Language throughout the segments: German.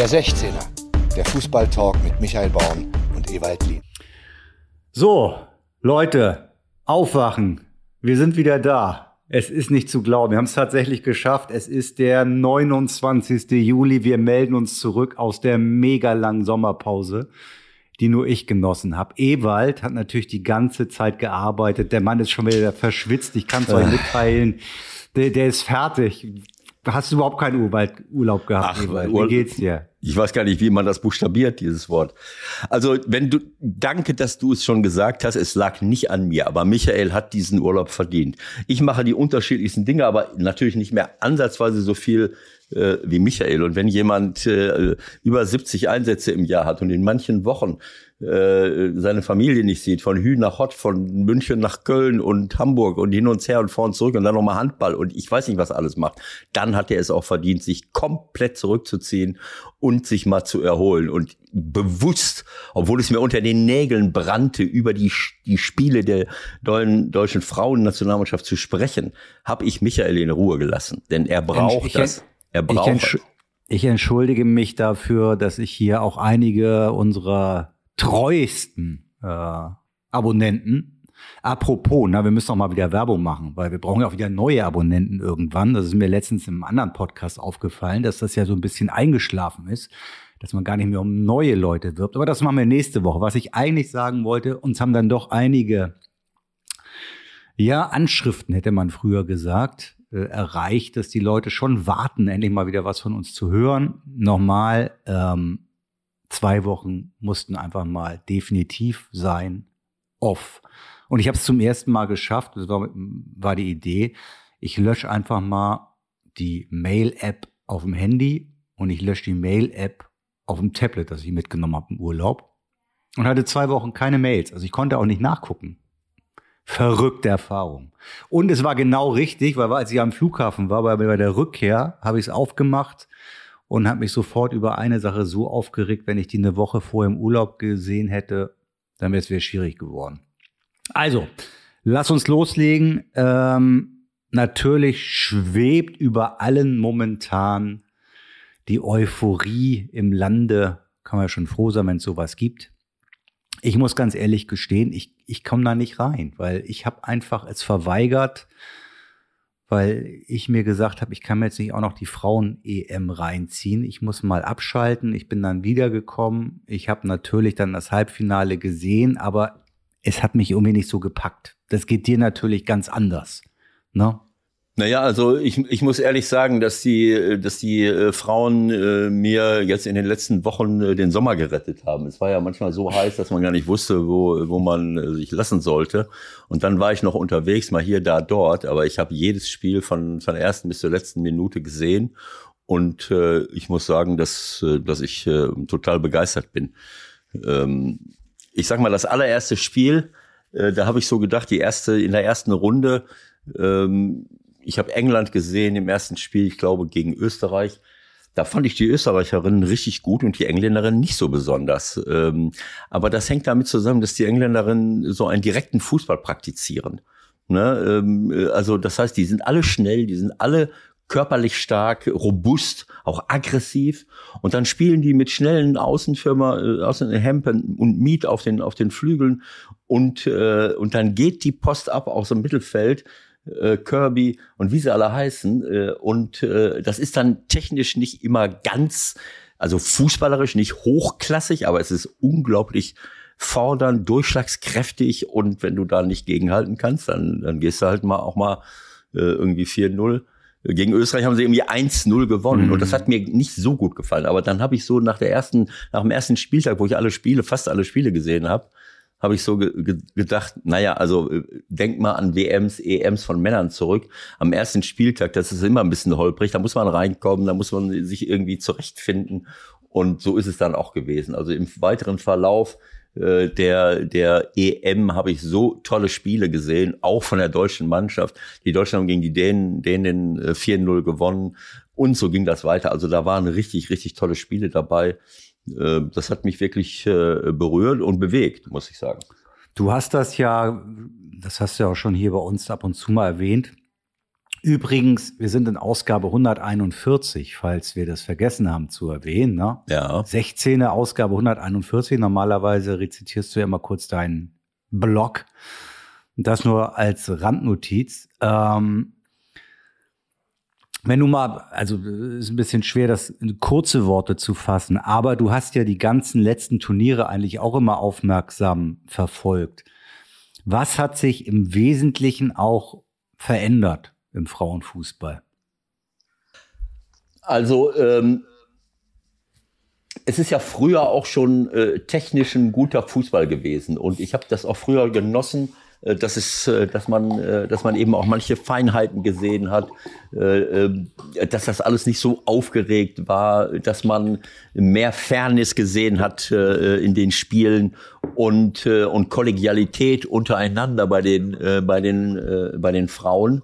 Der 16er, der Fußballtalk mit Michael Baum und Ewald Lien. So, Leute, aufwachen. Wir sind wieder da. Es ist nicht zu glauben. Wir haben es tatsächlich geschafft. Es ist der 29. Juli. Wir melden uns zurück aus der mega langen Sommerpause, die nur ich genossen habe. Ewald hat natürlich die ganze Zeit gearbeitet. Der Mann ist schon wieder verschwitzt. Ich kann es euch mitteilen. Der, der ist fertig. Hast du überhaupt keinen Urlaub, Urlaub gehabt, Ach, Ewald? Wie geht's dir? Ich weiß gar nicht, wie man das buchstabiert, dieses Wort. Also, wenn du, danke, dass du es schon gesagt hast, es lag nicht an mir, aber Michael hat diesen Urlaub verdient. Ich mache die unterschiedlichsten Dinge, aber natürlich nicht mehr ansatzweise so viel äh, wie Michael. Und wenn jemand äh, über 70 Einsätze im Jahr hat und in manchen Wochen äh, seine Familie nicht sieht, von Hü nach Hott, von München nach Köln und Hamburg und hin und her und vor und zurück und dann nochmal Handball und ich weiß nicht, was alles macht, dann hat er es auch verdient, sich komplett zurückzuziehen und sich mal zu erholen und bewusst, obwohl es mir unter den Nägeln brannte, über die, die Spiele der deutschen, deutschen Frauennationalmannschaft zu sprechen, habe ich Michael in Ruhe gelassen, denn er braucht Ich- das. Er Ich, braucht entsch ich entschuldige mich dafür, dass ich hier auch einige unserer treuesten äh, Abonnenten. Apropos, na, wir müssen noch mal wieder Werbung machen, weil wir brauchen ja auch wieder neue Abonnenten irgendwann. Das ist mir letztens im anderen Podcast aufgefallen, dass das ja so ein bisschen eingeschlafen ist, dass man gar nicht mehr um neue Leute wirbt. Aber das machen wir nächste Woche. Was ich eigentlich sagen wollte, uns haben dann doch einige ja, Anschriften hätte man früher gesagt, äh, erreicht, dass die Leute schon warten, endlich mal wieder was von uns zu hören. Nochmal, ähm, zwei Wochen mussten einfach mal definitiv sein, off. Und ich habe es zum ersten Mal geschafft, das war, war die Idee, ich lösche einfach mal die Mail-App auf dem Handy und ich lösche die Mail-App auf dem Tablet, das ich mitgenommen habe im Urlaub. Und hatte zwei Wochen keine Mails. Also ich konnte auch nicht nachgucken. Verrückte Erfahrung. Und es war genau richtig, weil als ich am Flughafen war, bei, bei der Rückkehr, habe ich es aufgemacht und habe mich sofort über eine Sache so aufgeregt, wenn ich die eine Woche vorher im Urlaub gesehen hätte, dann wäre es wieder schwierig geworden. Also, lass uns loslegen. Ähm, natürlich schwebt über allen momentan die Euphorie im Lande. Kann man ja schon froh sein, wenn es sowas gibt. Ich muss ganz ehrlich gestehen, ich, ich komme da nicht rein, weil ich habe einfach es verweigert, weil ich mir gesagt habe, ich kann mir jetzt nicht auch noch die Frauen-EM reinziehen. Ich muss mal abschalten. Ich bin dann wiedergekommen. Ich habe natürlich dann das Halbfinale gesehen, aber es hat mich irgendwie nicht so gepackt. Das geht dir natürlich ganz anders. Ne? Naja, also ich, ich muss ehrlich sagen, dass die, dass die äh, Frauen äh, mir jetzt in den letzten Wochen äh, den Sommer gerettet haben. Es war ja manchmal so heiß, dass man gar nicht wusste, wo, wo man äh, sich lassen sollte. Und dann war ich noch unterwegs, mal hier, da, dort. Aber ich habe jedes Spiel von, von der ersten bis zur letzten Minute gesehen. Und äh, ich muss sagen, dass, äh, dass ich äh, total begeistert bin. Ähm, ich sag mal, das allererste Spiel, äh, da habe ich so gedacht, die erste, in der ersten Runde, ähm, ich habe England gesehen im ersten Spiel, ich glaube gegen Österreich. Da fand ich die Österreicherinnen richtig gut und die Engländerinnen nicht so besonders. Ähm, aber das hängt damit zusammen, dass die Engländerinnen so einen direkten Fußball praktizieren. Ne? Ähm, also das heißt, die sind alle schnell, die sind alle körperlich stark, robust, auch aggressiv. Und dann spielen die mit schnellen Außenfirma, äh, Außenhempen und Miet auf den, auf den Flügeln. Und, äh, und dann geht die Post ab aus dem Mittelfeld äh, Kirby und wie sie alle heißen. Äh, und äh, das ist dann technisch nicht immer ganz, also fußballerisch nicht hochklassig, aber es ist unglaublich fordernd, durchschlagskräftig und wenn du da nicht gegenhalten kannst, dann, dann gehst du halt mal auch mal äh, irgendwie 4-0. Gegen Österreich haben sie irgendwie 1-0 gewonnen Mhm. und das hat mir nicht so gut gefallen. Aber dann habe ich so nach der ersten, nach dem ersten Spieltag, wo ich alle Spiele, fast alle Spiele gesehen habe, habe ich so ge ge gedacht, naja, also äh, denk mal an WMs, EMs von Männern zurück. Am ersten Spieltag, das ist immer ein bisschen holprig, da muss man reinkommen, da muss man sich irgendwie zurechtfinden. Und so ist es dann auch gewesen. Also im weiteren Verlauf äh, der, der EM habe ich so tolle Spiele gesehen, auch von der deutschen Mannschaft. Die Deutschen haben gegen die Dänen, Dänen äh, 4-0 gewonnen. Und so ging das weiter. Also da waren richtig, richtig tolle Spiele dabei. Äh, Das hat mich wirklich äh, berührt und bewegt, muss ich sagen. Du hast das ja, das hast du ja auch schon hier bei uns ab und zu mal erwähnt. Übrigens, wir sind in Ausgabe 141, falls wir das vergessen haben zu erwähnen. Ne? Ja. 16. Ausgabe 141. Normalerweise rezitierst du ja immer kurz deinen Blog. Das nur als Randnotiz. Ähm, wenn du mal, also ist ein bisschen schwer, das in kurze Worte zu fassen, aber du hast ja die ganzen letzten Turniere eigentlich auch immer aufmerksam verfolgt. Was hat sich im Wesentlichen auch verändert im Frauenfußball? Also ähm, es ist ja früher auch schon äh, technisch ein guter Fußball gewesen und ich habe das auch früher genossen, dass es, äh, dass man, äh, dass man eben auch manche Feinheiten gesehen hat, dass das alles nicht so aufgeregt war, dass man mehr Fairness gesehen hat in den Spielen und und Kollegialität untereinander bei den bei den bei den Frauen.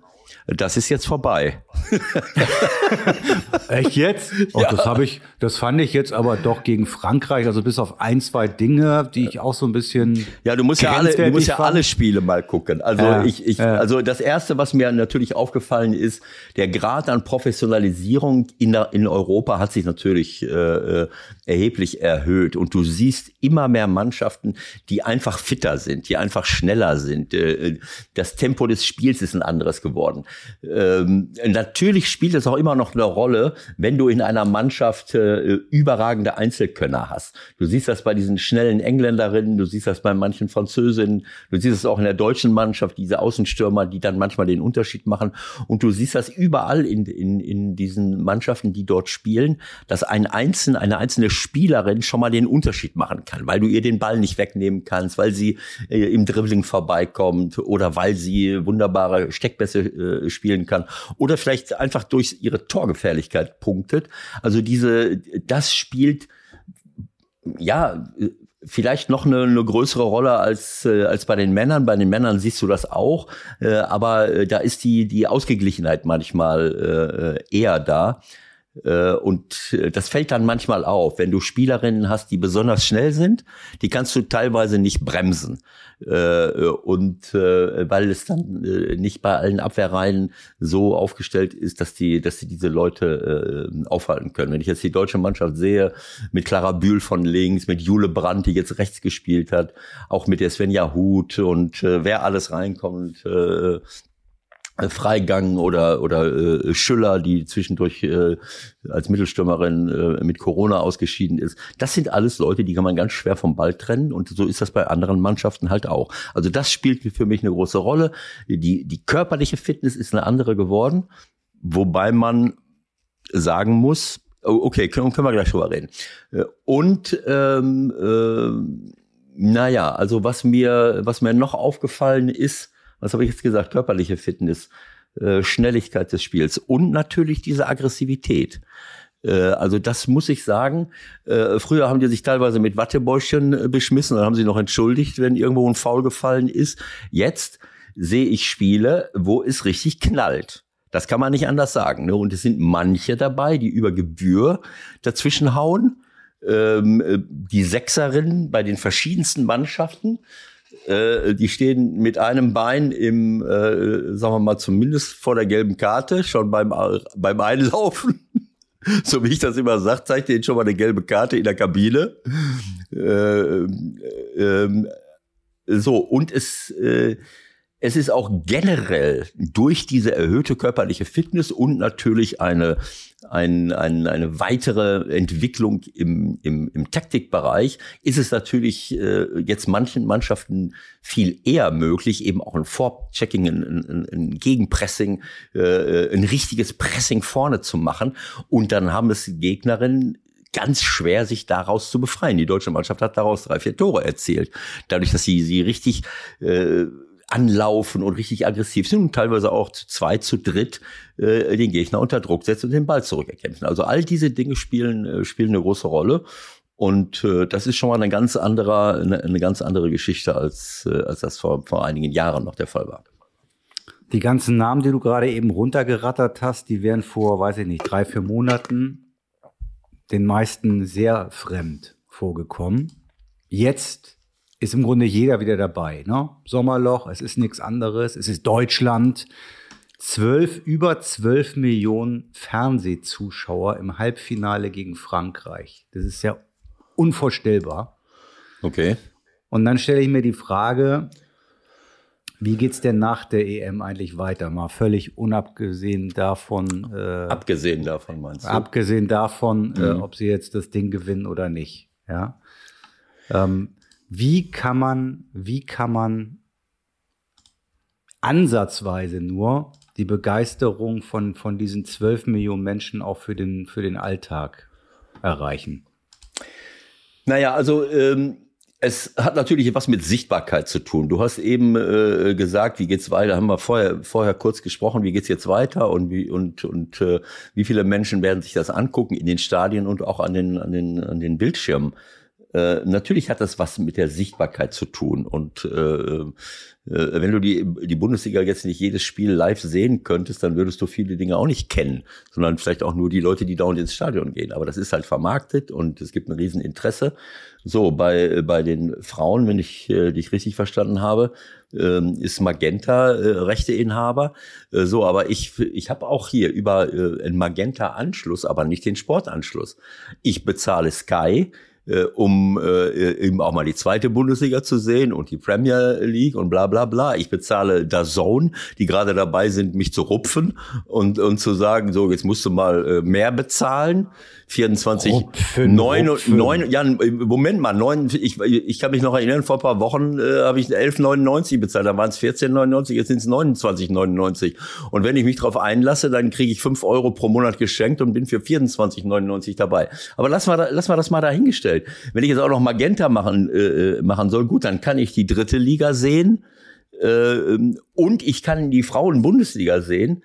Das ist jetzt vorbei. Echt jetzt? Oh, ja. Das habe ich, das fand ich jetzt aber doch gegen Frankreich, also bis auf ein, zwei Dinge, die ich auch so ein bisschen. Ja, du musst ja alle, du musst ja alle Spiele mal gucken. Also ja, ich, ich, ja. also das erste, was mir natürlich aufgefallen ist, der Grad an Professionalisierung in, der, in Europa hat sich natürlich äh, äh erheblich erhöht und du siehst immer mehr Mannschaften, die einfach fitter sind, die einfach schneller sind. Äh, das Tempo des Spiels ist ein anderes geworden. Ähm, natürlich spielt es auch immer noch eine Rolle, wenn du in einer Mannschaft äh, überragende Einzelkönner hast. Du siehst das bei diesen schnellen Engländerinnen, du siehst das bei manchen Französinnen, du siehst es auch in der deutschen Mannschaft, diese Außenstürmer, die dann manchmal den Unterschied machen. Und du siehst das überall in, in, in diesen Mannschaften, die dort spielen, dass ein einzelne, eine einzelne Spielerin schon mal den Unterschied machen kann, weil du ihr den Ball nicht wegnehmen kannst, weil sie äh, im Dribbling vorbeikommt oder weil sie wunderbare Steckbässe äh, spielen kann oder vielleicht einfach durch ihre Torgefährlichkeit punktet. Also diese, das spielt ja vielleicht noch eine, eine größere Rolle als äh, als bei den Männern. Bei den Männern siehst du das auch, äh, aber äh, da ist die die Ausgeglichenheit manchmal eher da. Äh, und äh, das fällt dann manchmal auf, wenn du Spielerinnen hast, die besonders schnell sind, die kannst du teilweise nicht bremsen. Äh, und weil es dann nicht bei allen Abwehrreihen so aufgestellt ist, dass die, dass sie diese Leute aufhalten können. Wenn ich jetzt die deutsche Mannschaft sehe, mit Clara Bühl von links, mit Jule Brandt, die jetzt rechts gespielt hat, auch mit der Svenja Huth und wer alles reinkommt, Freigang oder oder äh, Schüller, die zwischendurch äh, als Mittelstürmerin äh, mit Corona ausgeschieden ist. Das sind alles Leute, die kann man ganz schwer vom Ball trennen und so ist das bei anderen Mannschaften halt auch. Also das spielt für mich eine große Rolle. Die die körperliche Fitness ist eine andere geworden, wobei man sagen muss, oh, okay, können, können wir gleich drüber reden. Äh, und ähm, äh, naja, also was mir was mir noch aufgefallen ist was habe ich jetzt gesagt, körperliche Fitness, äh, Schnelligkeit des Spiels und natürlich diese Aggressivität. Äh, also das muss ich sagen. Äh, früher haben die sich teilweise mit Wattebäuschen äh, beschmissen, dann haben sie noch entschuldigt, wenn irgendwo ein Foul gefallen ist. Jetzt sehe ich Spiele, wo es richtig knallt. Das kann man nicht anders sagen. Ne? Und es sind manche dabei, die über Gebühr dazwischen hauen. Ähm, äh, die Sechserinnen bei den verschiedensten Mannschaften äh, die stehen mit einem Bein im, äh, sagen wir mal, zumindest vor der gelben Karte, schon beim, beim Einlaufen. so wie ich das immer sage, zeigt denen schon mal eine gelbe Karte in der Kabine. Äh, äh, so, und es, äh, es ist auch generell durch diese erhöhte körperliche Fitness und natürlich eine, ein, ein, eine weitere Entwicklung im, im, im Taktikbereich, ist es natürlich äh, jetzt manchen Mannschaften viel eher möglich, eben auch ein Vorchecking, ein, ein, ein Gegenpressing, äh, ein richtiges Pressing vorne zu machen. Und dann haben es Gegnerinnen ganz schwer, sich daraus zu befreien. Die deutsche Mannschaft hat daraus drei, vier Tore erzielt. Dadurch, dass sie sie richtig äh, anlaufen und richtig aggressiv sind und teilweise auch zu zweit, zu dritt äh, den Gegner unter Druck setzen und den Ball zurückerkämpfen. Also all diese Dinge spielen, äh, spielen eine große Rolle. Und äh, das ist schon mal eine ganz andere, eine, eine ganz andere Geschichte, als, äh, als das vor, vor einigen Jahren noch der Fall war. Die ganzen Namen, die du gerade eben runtergerattert hast, die wären vor, weiß ich nicht, drei, vier Monaten den meisten sehr fremd vorgekommen. Jetzt ist im Grunde jeder wieder dabei. Ne? Sommerloch, es ist nichts anderes, es ist Deutschland. zwölf, über zwölf Millionen Fernsehzuschauer im Halbfinale gegen Frankreich. Das ist ja unvorstellbar. Okay. Und dann stelle ich mir die Frage, wie geht's denn nach der EM eigentlich weiter? Mal völlig unabgesehen davon. Äh, abgesehen davon meinst du? Abgesehen davon, äh, mhm. äh, ob sie jetzt das Ding gewinnen oder nicht. Ja. Ähm, wie kann man, wie kann man ansatzweise nur die Begeisterung von, von diesen zwölf Millionen Menschen auch für den, für den Alltag erreichen? Naja, also ähm, es hat natürlich was mit Sichtbarkeit zu tun. Du hast eben äh, gesagt, wie geht's weiter? Haben wir vorher vorher kurz gesprochen, wie geht's jetzt weiter und wie und und äh, wie viele Menschen werden sich das angucken in den Stadien und auch an den an den an den Bildschirmen? Äh, natürlich hat das was mit der Sichtbarkeit zu tun. Und äh, äh, wenn du die, die Bundesliga jetzt nicht jedes Spiel live sehen könntest, dann würdest du viele Dinge auch nicht kennen, sondern vielleicht auch nur die Leute, die dauernd ins Stadion gehen. Aber das ist halt vermarktet und es gibt ein Rieseninteresse. So, bei, bei den Frauen, wenn ich äh, dich richtig verstanden habe, äh, ist Magenta äh, Rechteinhaber. Äh, so, aber ich, ich habe auch hier über äh, einen Magenta-Anschluss, aber nicht den Sportanschluss. Ich bezahle Sky äh, um äh, eben auch mal die zweite Bundesliga zu sehen und die Premier League und bla bla bla. Ich bezahle da Zone, die gerade dabei sind, mich zu rupfen und, und zu sagen, so, jetzt musst du mal äh, mehr bezahlen. 24, Rupfen, 9, Rupfen. 9, ja, Moment mal, 9, ich, ich kann mich noch erinnern, vor ein paar Wochen äh, habe ich 11,99 bezahlt, da waren es 14,99, jetzt sind es 29,99. Und wenn ich mich darauf einlasse, dann kriege ich 5 Euro pro Monat geschenkt und bin für 24,99 dabei. Aber lass mal, lass mal das mal dahingestellt. Wenn ich jetzt auch noch Magenta machen, äh, machen soll, gut, dann kann ich die dritte Liga sehen äh, und ich kann die Frauen-Bundesliga sehen.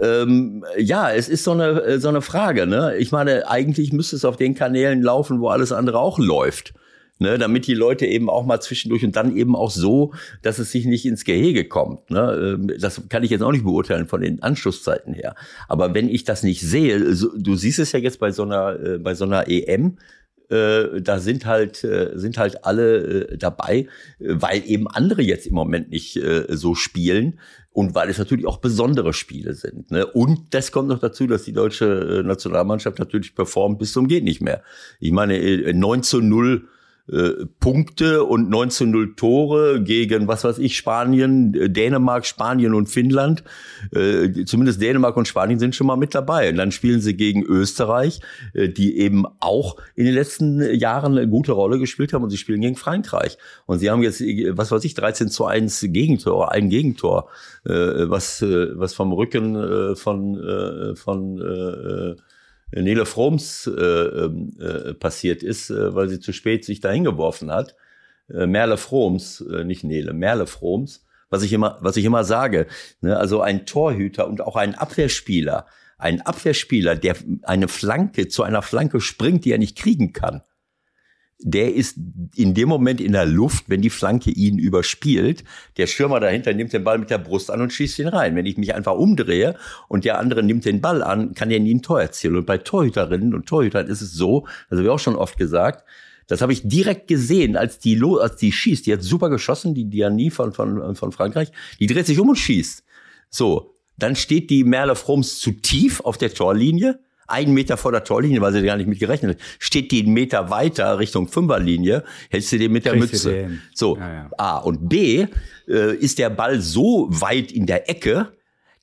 Ähm, ja, es ist so eine, äh, so eine Frage. Ne? Ich meine, eigentlich müsste es auf den Kanälen laufen, wo alles andere auch läuft. Ne, damit die Leute eben auch mal zwischendurch und dann eben auch so, dass es sich nicht ins Gehege kommt. Ne? Ähm, das kann ich jetzt auch nicht beurteilen von den Anschlusszeiten her. Aber wenn ich das nicht sehe, so, du siehst es ja jetzt bei so einer, äh, bei so einer EM, äh, da sind halt äh, sind halt alle äh, dabei, weil eben andere jetzt im Moment nicht äh, so spielen und weil es natürlich auch besondere Spiele sind. Ne? Und das kommt noch dazu, dass die deutsche äh, Nationalmannschaft natürlich performt bis zum geht nicht mehr. Ich meine 9 zu 0 äh, Punkte und 19-0 Tore gegen, was weiß ich, Spanien, äh, Dänemark, Spanien und Finnland. Äh, zumindest Dänemark und Spanien sind schon mal mit dabei. Und dann spielen sie gegen Österreich, die eben auch in den letzten Jahren eine gute Rolle gespielt haben und sie spielen gegen Frankreich. Und sie haben jetzt, was weiß ich, 13 zu 1 Gegentor, ein Gegentor, was, was vom Rücken von, von Nele Froms äh, ähm, äh, passiert ist, äh, weil sie zu spät sich dahin geworfen hat. Äh, Merle Froms, äh, nicht Nele, Merle Froms, was ich immer, was ich immer sage. Ne? Also ein Torhüter und auch ein Abwehrspieler, ein Abwehrspieler, der eine Flanke zu einer Flanke springt, die er nicht kriegen kann der ist in dem Moment in der Luft, wenn die Flanke ihn überspielt. Der Schirmer dahinter nimmt den Ball mit der Brust an und schießt ihn rein. Wenn ich mich einfach umdrehe und der andere nimmt den Ball an, kann er nie ein Tor erzielen. Und bei Torhüterinnen und Torhütern ist es so, das habe ich auch schon oft gesagt, das habe ich direkt gesehen, als die, als die schießt. Die hat super geschossen, die Diani von, von, von Frankreich. Die dreht sich um und schießt. So, dann steht die Merle Froms zu tief auf der Torlinie einen Meter vor der Torlinie, weil sie gar nicht mit gerechnet hat, steht die einen Meter weiter Richtung Fünferlinie, hältst du den mit der Kriegst Mütze. So, ja, ja. A. Und B, äh, ist der Ball so weit in der Ecke,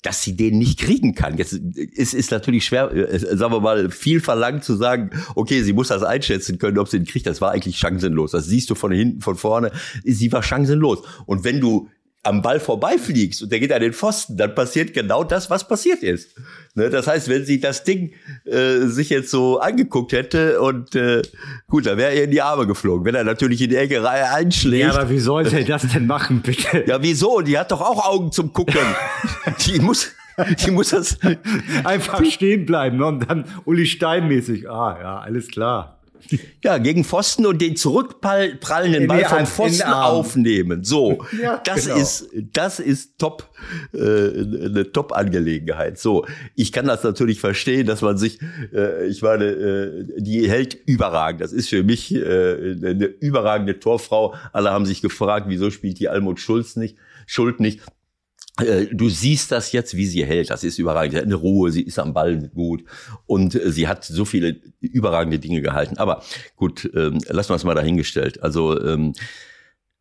dass sie den nicht kriegen kann. Jetzt ist, ist natürlich schwer, äh, sagen wir mal, viel verlangt zu sagen, okay, sie muss das einschätzen können, ob sie ihn kriegt. Das war eigentlich chancenlos. Das siehst du von hinten, von vorne. Sie war chancenlos. Und wenn du am Ball vorbeifliegst und der geht an den Pfosten, dann passiert genau das, was passiert ist. Ne, das heißt, wenn sie das Ding äh, sich jetzt so angeguckt hätte und äh, gut, dann wäre er in die Arme geflogen. Wenn er natürlich in die Ecke Reihe einschlägt. Ja, aber wie soll sie das denn machen, bitte? Ja, wieso? Die hat doch auch Augen zum Gucken. die muss die muss das einfach stehen bleiben ne? und dann Uli Stein mäßig. Ah, ja, alles klar. Ja, gegen Pfosten und den zurückprallenden Ball vom Pfosten aufnehmen. So, ja, das genau. ist das ist top äh, eine top Angelegenheit. So, ich kann das natürlich verstehen, dass man sich, äh, ich meine, äh, die hält überragend. Das ist für mich äh, eine überragende Torfrau. Alle haben sich gefragt, wieso spielt die Almut Schulz nicht? Schuld nicht. Äh, du siehst das jetzt, wie sie hält. Das ist überragend. Sie hat eine Ruhe, sie ist am Ball gut und äh, sie hat so viele überragende Dinge gehalten. Aber gut, ähm, lassen wir es mal dahingestellt. Also ähm,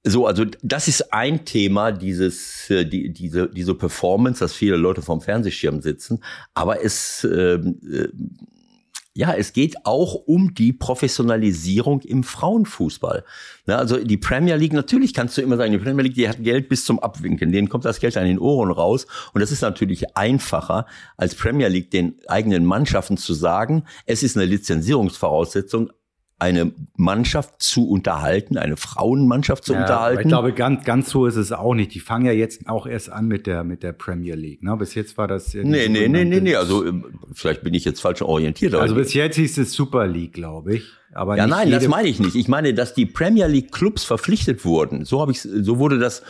so, also das ist ein Thema, dieses, äh, die, diese, diese Performance, dass viele Leute vom Fernsehschirm sitzen. Aber es ähm, äh, ja, es geht auch um die Professionalisierung im Frauenfußball. Ja, also die Premier League, natürlich kannst du immer sagen, die Premier League, die hat Geld bis zum Abwinken, denen kommt das Geld an den Ohren raus. Und das ist natürlich einfacher, als Premier League den eigenen Mannschaften zu sagen, es ist eine Lizenzierungsvoraussetzung, eine Mannschaft zu unterhalten, eine Frauenmannschaft zu ja, unterhalten. Ich glaube, ganz, ganz so ist es auch nicht. Die fangen ja jetzt auch erst an mit der, mit der Premier League. Ne? Bis jetzt war das. Nee, nee, nee, nee, nee. Also, vielleicht bin ich jetzt falsch orientiert. Also, bis jetzt hieß es Super League, glaube ich. Aber ja, nein, das meine ich nicht. Ich meine, dass die Premier League Clubs verpflichtet wurden. So habe ich, so wurde das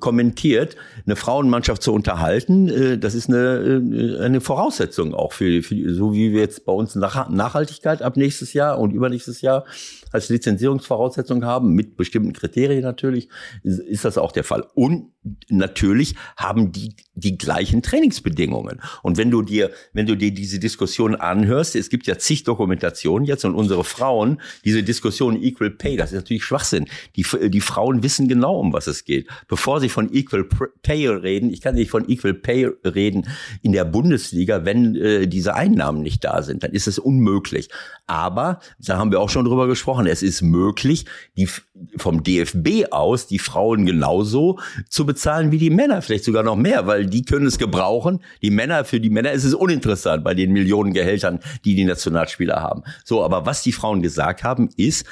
kommentiert, eine Frauenmannschaft zu unterhalten. Äh, das ist eine, äh, eine Voraussetzung auch für, für, so wie wir jetzt bei uns Nachhaltigkeit ab nächstes Jahr und übernächstes Jahr als Lizenzierungsvoraussetzung haben, mit bestimmten Kriterien natürlich, ist das auch der Fall. Und natürlich haben die die gleichen Trainingsbedingungen. Und wenn du dir, wenn du dir diese Diskussion anhörst, es gibt ja zig Dokumentationen jetzt und unsere Frauen, diese Diskussion Equal Pay, das ist natürlich Schwachsinn. Die, die Frauen wissen genau, um was es geht. Bevor sie von Equal Pay reden, ich kann nicht von Equal Pay reden in der Bundesliga, wenn äh, diese Einnahmen nicht da sind, dann ist es unmöglich. Aber, da haben wir auch schon drüber gesprochen, es ist möglich, die vom DFB aus die Frauen genauso zu bezahlen wie die Männer, vielleicht sogar noch mehr, weil die können es gebrauchen. Die Männer, für die Männer ist es uninteressant bei den Millionen Gehältern, die die Nationalspieler haben. So, aber was die Frauen gesagt haben, ist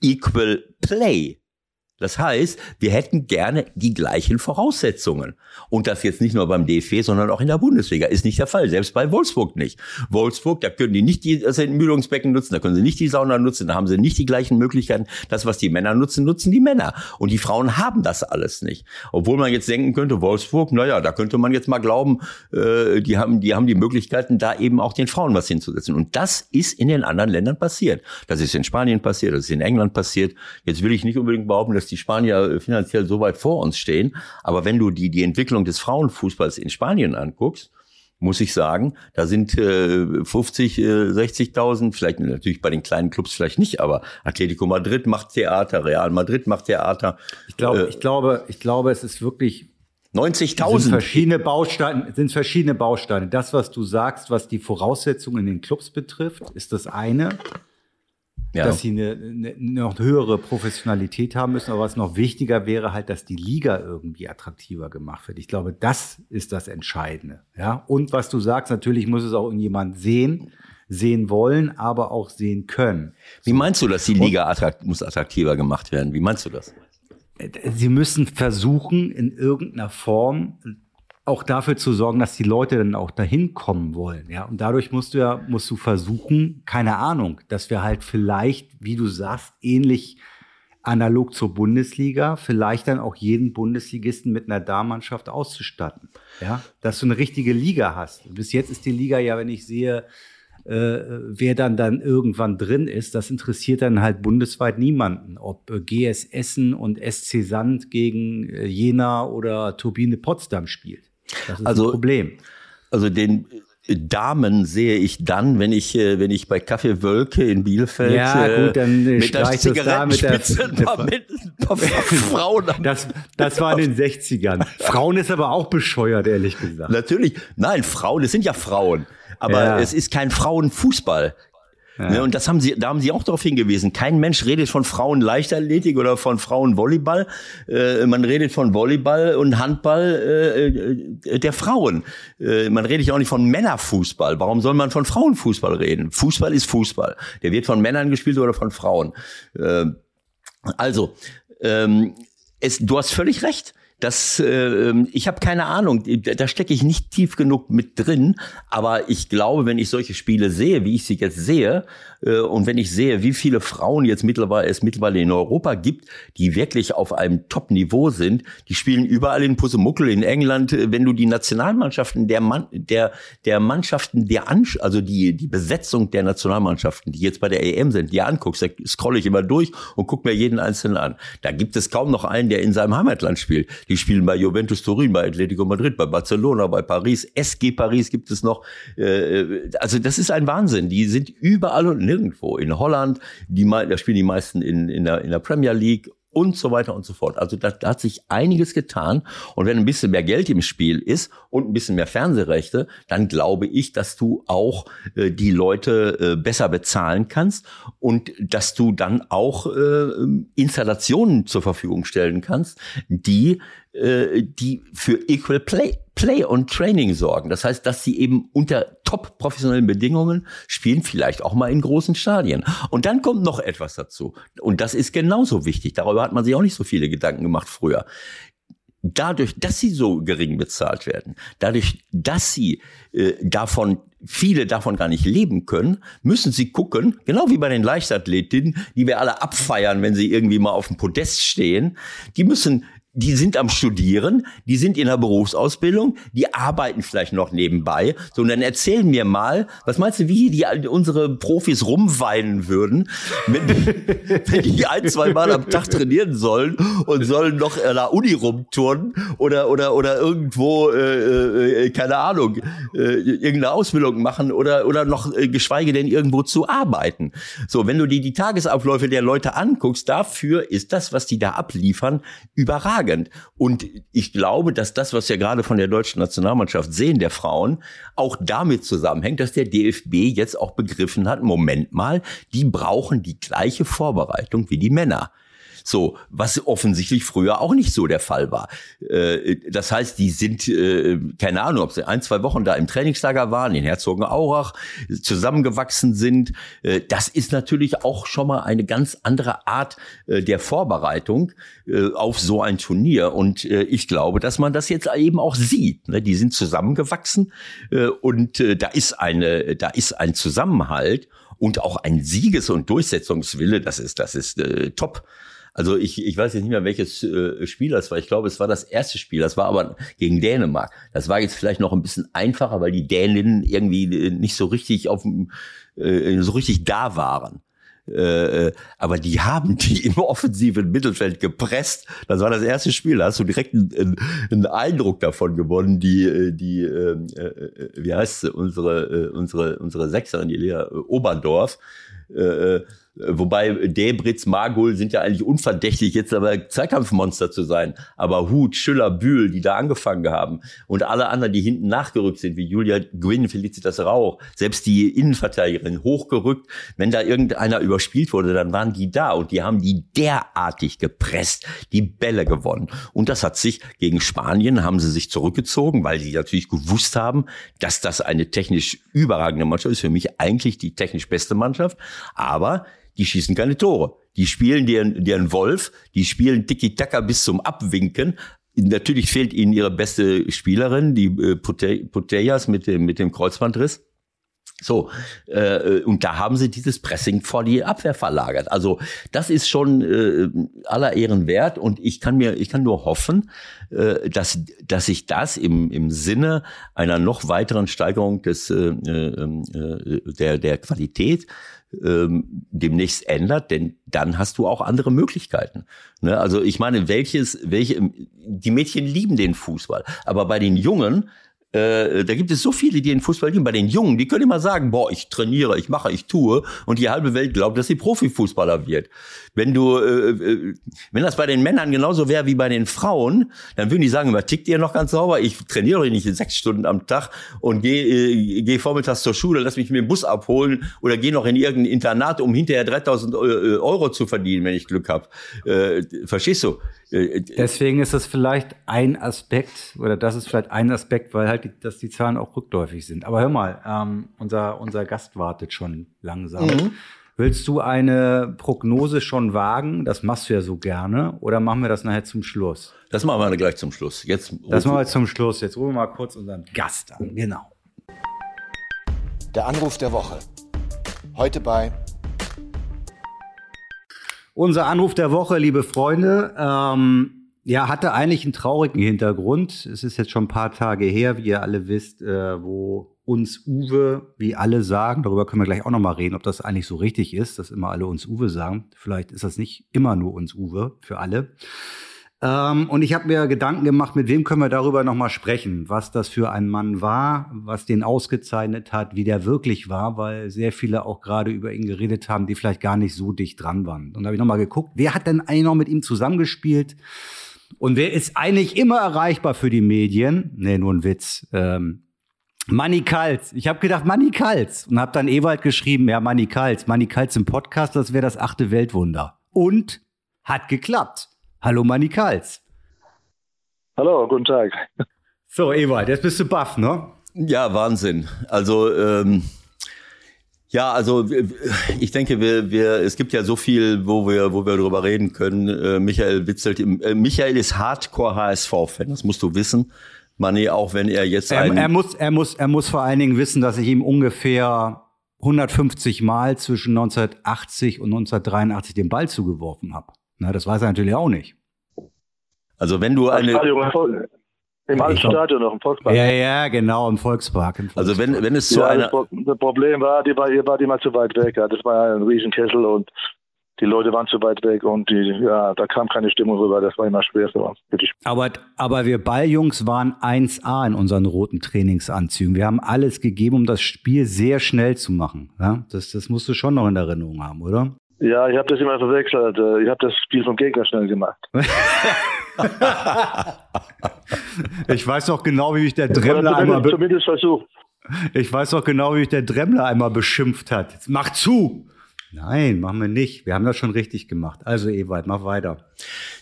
Equal Play. Das heißt, wir hätten gerne die gleichen Voraussetzungen. Und das jetzt nicht nur beim DFB, sondern auch in der Bundesliga. Ist nicht der Fall. Selbst bei Wolfsburg nicht. Wolfsburg, da können die nicht das Entmüdungsbecken nutzen, da können sie nicht die Sauna nutzen, da haben sie nicht die gleichen Möglichkeiten. Das, was die Männer nutzen, nutzen die Männer. Und die Frauen haben das alles nicht. Obwohl man jetzt denken könnte, Wolfsburg, naja, da könnte man jetzt mal glauben, äh, die haben, die haben die Möglichkeiten, da eben auch den Frauen was hinzusetzen. Und das ist in den anderen Ländern passiert. Das ist in Spanien passiert, das ist in England passiert. Jetzt will ich nicht unbedingt behaupten, dass die Spanier finanziell so weit vor uns stehen. Aber wenn du die, die Entwicklung des Frauenfußballs in Spanien anguckst, muss ich sagen, da sind äh, 50, äh, 60.000, vielleicht natürlich bei den kleinen Clubs vielleicht nicht, aber Atletico Madrid macht Theater, Real Madrid macht Theater. Ich glaube, äh, ich glaube, ich glaube, es ist wirklich 90.000. Sind verschiedene Bausteine, sind verschiedene Bausteine. Das, was du sagst, was die Voraussetzungen in den Clubs betrifft, ist das eine ja. dass sie eine, eine noch höhere Professionalität haben müssen. Aber was noch wichtiger wäre halt, dass die Liga irgendwie attraktiver gemacht wird. Ich glaube, das ist das Entscheidende. Ja, und was du sagst, natürlich muss es auch irgendjemand sehen sehen wollen, aber auch sehen können. Wie meinst du, dass die Liga attrakt muss attraktiver gemacht werden? Wie meinst du das? Sie müssen versuchen, in irgendeiner Form auch dafür zu sorgen, dass die Leute dann auch dahin kommen wollen, ja. Und dadurch musst du ja, musst du versuchen, keine Ahnung, dass wir halt vielleicht, wie du sagst, ähnlich analog zur Bundesliga, vielleicht dann auch jeden Bundesligisten mit einer Damenmannschaft auszustatten, ja. Dass du eine richtige Liga hast. Bis jetzt ist die Liga ja, wenn ich sehe, äh, wer dann dann irgendwann drin ist, das interessiert dann halt bundesweit niemanden, ob äh, GS Essen und SC Sand gegen äh, Jena oder Turbine Potsdam spielt. Das ist also, ein Problem. Also den Damen sehe ich dann, wenn ich, äh, wenn ich bei Kaffee Wölke in Bielefeld ja, gut, dann mit der Zigarettenspitze mit der, mit, Frauen. Das, das war in den 60ern. Frauen ist aber auch bescheuert, ehrlich gesagt. Natürlich. Nein, Frauen, es sind ja Frauen. Aber ja. es ist kein Frauenfußball. Ja. Ne, und das haben sie, da haben sie auch darauf hingewiesen. Kein Mensch redet von Frauen Leichtathletik oder von Frauen Volleyball. Äh, man redet von Volleyball und Handball äh, äh, der Frauen. Äh, man redet ja auch nicht von Männerfußball. Warum soll man von Frauenfußball reden? Fußball ist Fußball. Der wird von Männern gespielt oder von Frauen. Äh, also, ähm, es, du hast völlig recht. Das, äh, ich habe keine Ahnung, da stecke ich nicht tief genug mit drin, aber ich glaube, wenn ich solche Spiele sehe, wie ich sie jetzt sehe, und wenn ich sehe, wie viele Frauen jetzt mittlerweile es mittlerweile in Europa gibt, die wirklich auf einem Top-Niveau sind, die spielen überall in Pusemuckel in England. Äh, wenn du die Nationalmannschaften der Mann, der der Mannschaften der An also die die Besetzung der Nationalmannschaften, die jetzt bei der EM sind, die anguckst, da scrolle ich immer durch und guck mir jeden einzelnen an. Da gibt es kaum noch einen, der in seinem Heimatland spielt. Die spielen bei Juventus Turin, bei Atletico Madrid, bei Barcelona, bei Paris, SG Paris gibt es noch. Äh, also das ist ein Wahnsinn. Die sind überall und nirgendwo. In Holland, die, da spielen die meisten in, in, der, in der Premier League und so weiter und so fort. Also da, da hat sich einiges getan. Und wenn ein bisschen mehr Geld im Spiel ist und ein bisschen mehr Fernsehrechte, dann glaube ich, dass du auch äh, die Leute äh, besser bezahlen kannst und dass du dann auch äh, Installationen zur Verfügung stellen kannst, die äh, die für Equal Play, Play und Training sorgen. Das heißt, dass sie eben unter top professionellen Bedingungen spielen, vielleicht auch mal in großen Stadien. Und dann kommt noch etwas dazu. Und das ist genauso wichtig. Darüber hat man sich auch nicht so viele Gedanken gemacht früher dadurch, dass sie so gering bezahlt werden, dadurch, dass sie äh, davon viele davon gar nicht leben können, müssen sie gucken, genau wie bei den Leichtathletinnen, die wir alle abfeiern, wenn sie irgendwie mal auf dem Podest stehen, die müssen die sind am Studieren, die sind in der Berufsausbildung, die arbeiten vielleicht noch nebenbei. So, und dann erzähl mir mal, was meinst du, wie die unsere Profis rumweinen würden, wenn, wenn die ein, zwei Mal am Tag trainieren sollen und sollen noch in der Uni rumturnen oder, oder, oder irgendwo, äh, äh, keine Ahnung, äh, irgendeine Ausbildung machen oder, oder noch äh, geschweige denn irgendwo zu arbeiten. So, wenn du dir die Tagesabläufe der Leute anguckst, dafür ist das, was die da abliefern, überragend überragend. Und ich glaube, dass das, was wir gerade von der deutschen Nationalmannschaft sehen, der Frauen, auch damit zusammenhängt, dass der DFB jetzt auch begriffen hat, Moment mal, die brauchen die gleiche Vorbereitung wie die Männer. So, was offensichtlich früher auch nicht so der Fall war. Äh, das heißt, die sind, äh, keine Ahnung, ob sie ein, zwei Wochen da im Trainingslager waren, in Herzogenaurach, zusammengewachsen sind. Äh, das ist natürlich auch schon mal eine ganz andere Art der Vorbereitung auf so ein Turnier. Und ich glaube, dass man das jetzt eben auch sieht. Ne? Die sind zusammengewachsen und da ist eine, da ist ein Zusammenhalt und auch ein Sieges- und Durchsetzungswille. Das ist, das ist äh, top. Also ich, ich weiß jetzt nicht mehr, welches äh, Spiel das war. Ich glaube, es war das erste Spiel. Das war aber gegen Dänemark. Das war jetzt vielleicht noch ein bisschen einfacher, weil die Däninnen irgendwie äh, nicht so richtig auf äh, so richtig da waren. Äh, äh, aber die haben die im offensiven Mittelfeld gepresst. Das war das erste Spiel. Da hast du direkt einen, einen Eindruck davon gewonnen. Die, äh, die, äh, äh, wie heißt sie, unsere, äh, unsere, unsere Sechserin, die Lea Oberdorf. Äh, Wobei Debritz, Margul sind ja eigentlich unverdächtig, jetzt aber Zweikampfmonster zu sein. Aber Hut, Schüller, Bühl, die da angefangen haben und alle anderen, die hinten nachgerückt sind, wie Julia Gwynn, Felicitas Rauch, selbst die Innenverteidigerin hochgerückt. Wenn da irgendeiner überspielt wurde, dann waren die da und die haben die derartig gepresst, die Bälle gewonnen. Und das hat sich gegen Spanien, haben sie sich zurückgezogen, weil sie natürlich gewusst haben, dass das eine technisch überragende Mannschaft ist. Für mich eigentlich die technisch beste Mannschaft. Aber die schießen keine Tore. Die spielen deren, deren Wolf, die spielen Tiki-Taka bis zum Abwinken. Natürlich fehlt ihnen ihre beste Spielerin, die äh, mit dem, mit dem Kreuzbandriss. So, äh, und da haben sie dieses Pressing vor die Abwehr verlagert. Also das ist schon äh, aller Ehren wert und ich kann mir, ich kann nur hoffen, äh, dass, dass sich das im, im Sinne einer noch weiteren Steigerung des, äh, äh, der, der Qualität ähm, demnächst ändert, denn dann hast du auch andere Möglichkeiten. Ne? Also ich meine, welches, welche, die Mädchen lieben den Fußball, aber bei den Jungen äh, da gibt es so viele, die den Fußball lieben. Bei den Jungen, die können immer sagen, boah, ich trainiere, ich mache, ich tue. Und die halbe Welt glaubt, dass sie Profifußballer wird. Wenn du, äh, äh, wenn das bei den Männern genauso wäre wie bei den Frauen, dann würden die sagen, immer tickt ihr noch ganz sauber? Ich trainiere nicht sechs Stunden am Tag und gehe äh, geh vormittags zur Schule, lass mich mit dem Bus abholen oder gehe noch in irgendein Internat, um hinterher 3000 äh, Euro zu verdienen, wenn ich Glück habe. Äh, verstehst du? Äh, Deswegen ist das vielleicht ein Aspekt, oder das ist vielleicht ein Aspekt, weil halt, die, dass die Zahlen auch rückläufig sind. Aber hör mal, ähm, unser, unser Gast wartet schon langsam. Mhm. Willst du eine Prognose schon wagen? Das machst du ja so gerne. Oder machen wir das nachher zum Schluss? Das machen wir gleich zum Schluss. Jetzt das machen wir zum Schluss. Jetzt rufen wir mal kurz unseren Gast an. Genau. Der Anruf der Woche. Heute bei unser Anruf der Woche, liebe Freunde, ähm, ja, hatte eigentlich einen traurigen Hintergrund. Es ist jetzt schon ein paar Tage her, wie ihr alle wisst, äh, wo uns Uwe, wie alle sagen, darüber können wir gleich auch nochmal reden, ob das eigentlich so richtig ist, dass immer alle uns Uwe sagen. Vielleicht ist das nicht immer nur uns Uwe für alle. Ähm, und ich habe mir Gedanken gemacht, mit wem können wir darüber nochmal sprechen, was das für ein Mann war, was den ausgezeichnet hat, wie der wirklich war, weil sehr viele auch gerade über ihn geredet haben, die vielleicht gar nicht so dicht dran waren. Und da habe ich nochmal geguckt, wer hat denn eigentlich noch mit ihm zusammengespielt? Und wer ist eigentlich immer erreichbar für die Medien? Nee, nur ein Witz. Ähm, Manny Kals. Ich habe gedacht, Manny Kals. Und habe dann Ewald geschrieben, ja, Manny Kals. Manny Kals im Podcast, das wäre das achte Weltwunder. Und hat geklappt. Hallo Manny Kals. Hallo, guten Tag. So, Ewald, jetzt bist du baff, ne? Ja, Wahnsinn. Also, ähm, ja, also ich denke, wir, wir, es gibt ja so viel, wo wir, wo wir darüber reden können. Äh, Michael Witzelt, äh, Michael ist Hardcore HSV-Fan, das musst du wissen. Manni, auch wenn er jetzt er, er muss, er muss, er muss vor allen Dingen wissen, dass ich ihm ungefähr 150 Mal zwischen 1980 und 1983 den Ball zugeworfen habe. Na, das weiß er natürlich auch nicht. Also wenn du eine im alten Stadion noch im Volkspark. Ja, ja, genau, im Volkspark. Im Volkspark. Also wenn, wenn es zu ja, einer... Das Problem war, die war, hier war die mal zu weit weg. Das war ein Riesenkessel und die Leute waren zu weit weg und die, ja, da kam keine Stimmung rüber. Das war immer schwer für uns. Aber, aber wir Balljungs waren 1A in unseren roten Trainingsanzügen. Wir haben alles gegeben, um das Spiel sehr schnell zu machen. Ja? Das, das musst du schon noch in Erinnerung haben, oder? Ja, ich habe das immer verwechselt. Ich habe das Spiel vom Gegner schnell gemacht. ich weiß noch genau, wie mich der Dremmler einmal zumindest versucht. Ich weiß noch genau, wie mich der Dremmler einmal beschimpft hat. Mach zu! Nein, machen wir nicht. Wir haben das schon richtig gemacht. Also Ewald, mach weiter.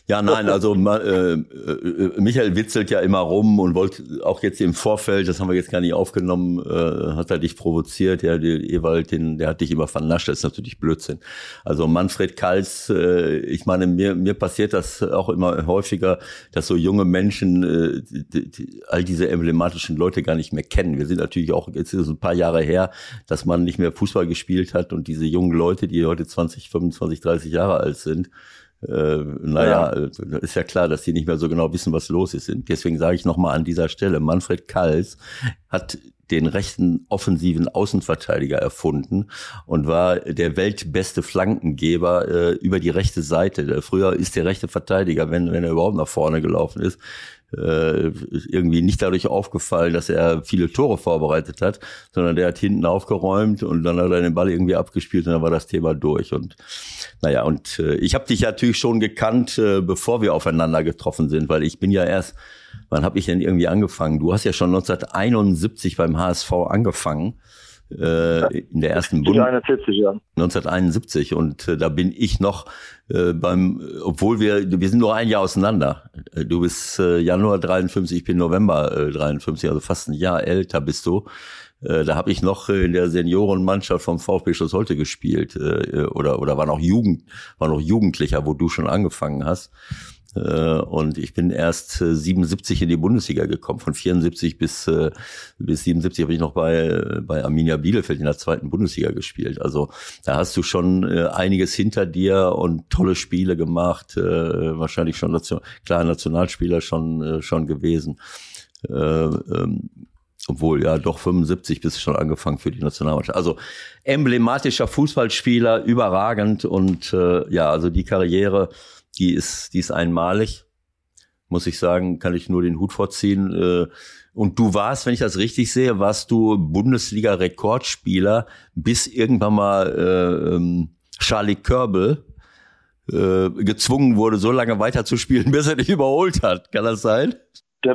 Ja, nein, also äh, äh, Michael witzelt ja immer rum und wollte auch jetzt im Vorfeld, das haben wir jetzt gar nicht aufgenommen, äh, hat er dich provoziert, ja, die, Ewald, den, der hat dich immer vernascht, das ist natürlich Blödsinn. Also Manfred Kals, äh, ich meine, mir, mir passiert das auch immer häufiger, dass so junge Menschen äh, die, die, all diese emblematischen Leute gar nicht mehr kennen. Wir sind natürlich auch, jetzt ist es ein paar Jahre her, dass man nicht mehr Fußball gespielt hat und diese jungen Leute, die heute 20, 25, 30 Jahre alt sind, äh, naja, ja. Äh, ist ja klar, dass die nicht mehr so genau wissen, was los ist. Deswegen sage ich nochmal an dieser Stelle, Manfred Kals hat den rechten offensiven Außenverteidiger erfunden und war der weltbeste Flankengeber äh, über die rechte Seite. Früher ist der rechte Verteidiger, wenn, wenn er überhaupt nach vorne gelaufen ist, äh, irgendwie nicht dadurch aufgefallen, dass er viele Tore vorbereitet hat, sondern der hat hinten aufgeräumt und dann hat er den Ball irgendwie abgespielt und dann war das Thema durch. Und naja, und äh, ich habe dich natürlich schon gekannt, äh, bevor wir aufeinander getroffen sind, weil ich bin ja erst, wann habe ich denn irgendwie angefangen? Du hast ja schon 1971 beim HSV angefangen äh, in der ersten Bundesliga. 1971 und äh, da bin ich noch äh, beim, obwohl wir, wir sind nur ein Jahr auseinander. Äh, du bist äh, Januar 53, ich bin November äh, 53, also fast ein Jahr älter bist du. Äh, da habe ich noch in der Seniorenmannschaft vom VfB Schloss Holte gespielt äh, oder oder war noch Jugend, war noch Jugendlicher, wo du schon angefangen hast. Äh, und ich bin erst 77 äh, in die Bundesliga gekommen. Von 74 bis, äh, bis 77 habe ich noch bei, bei Arminia Bielefeld in der zweiten Bundesliga gespielt. Also da hast du schon einiges hinter dir und tolle Spiele gemacht. Wahrscheinlich schon nation klar Nationalspieler schon, schon gewesen. Ähm, obwohl, ja, doch 75 bist du schon angefangen für die Nationalmannschaft. Also emblematischer Fußballspieler, überragend und äh, ja, also die Karriere die ist, die ist einmalig, muss ich sagen, kann ich nur den Hut vorziehen. Äh, und du warst, wenn ich das richtig sehe, warst du Bundesliga-Rekordspieler, bis irgendwann mal äh, ähm, Charlie Körbel äh, gezwungen wurde, so lange weiterzuspielen, bis er dich überholt hat. Kann das sein? Der,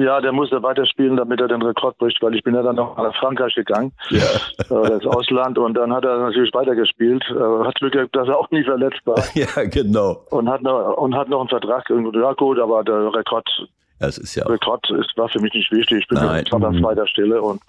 ja, der musste weiterspielen, damit er den Rekord bricht, weil ich bin ja dann noch nach Frankreich gegangen, ja. äh, das Ausland, und dann hat er natürlich weitergespielt. Äh, hat Glück gehabt, dass er auch nie verletzt war. Ja, genau. Und hat noch, und hat noch einen Vertrag. Ja gut, aber der Rekord, ja, es ist ja Rekord ist, war für mich nicht wichtig. Ich bin Nein. zwar an zweiter Stelle und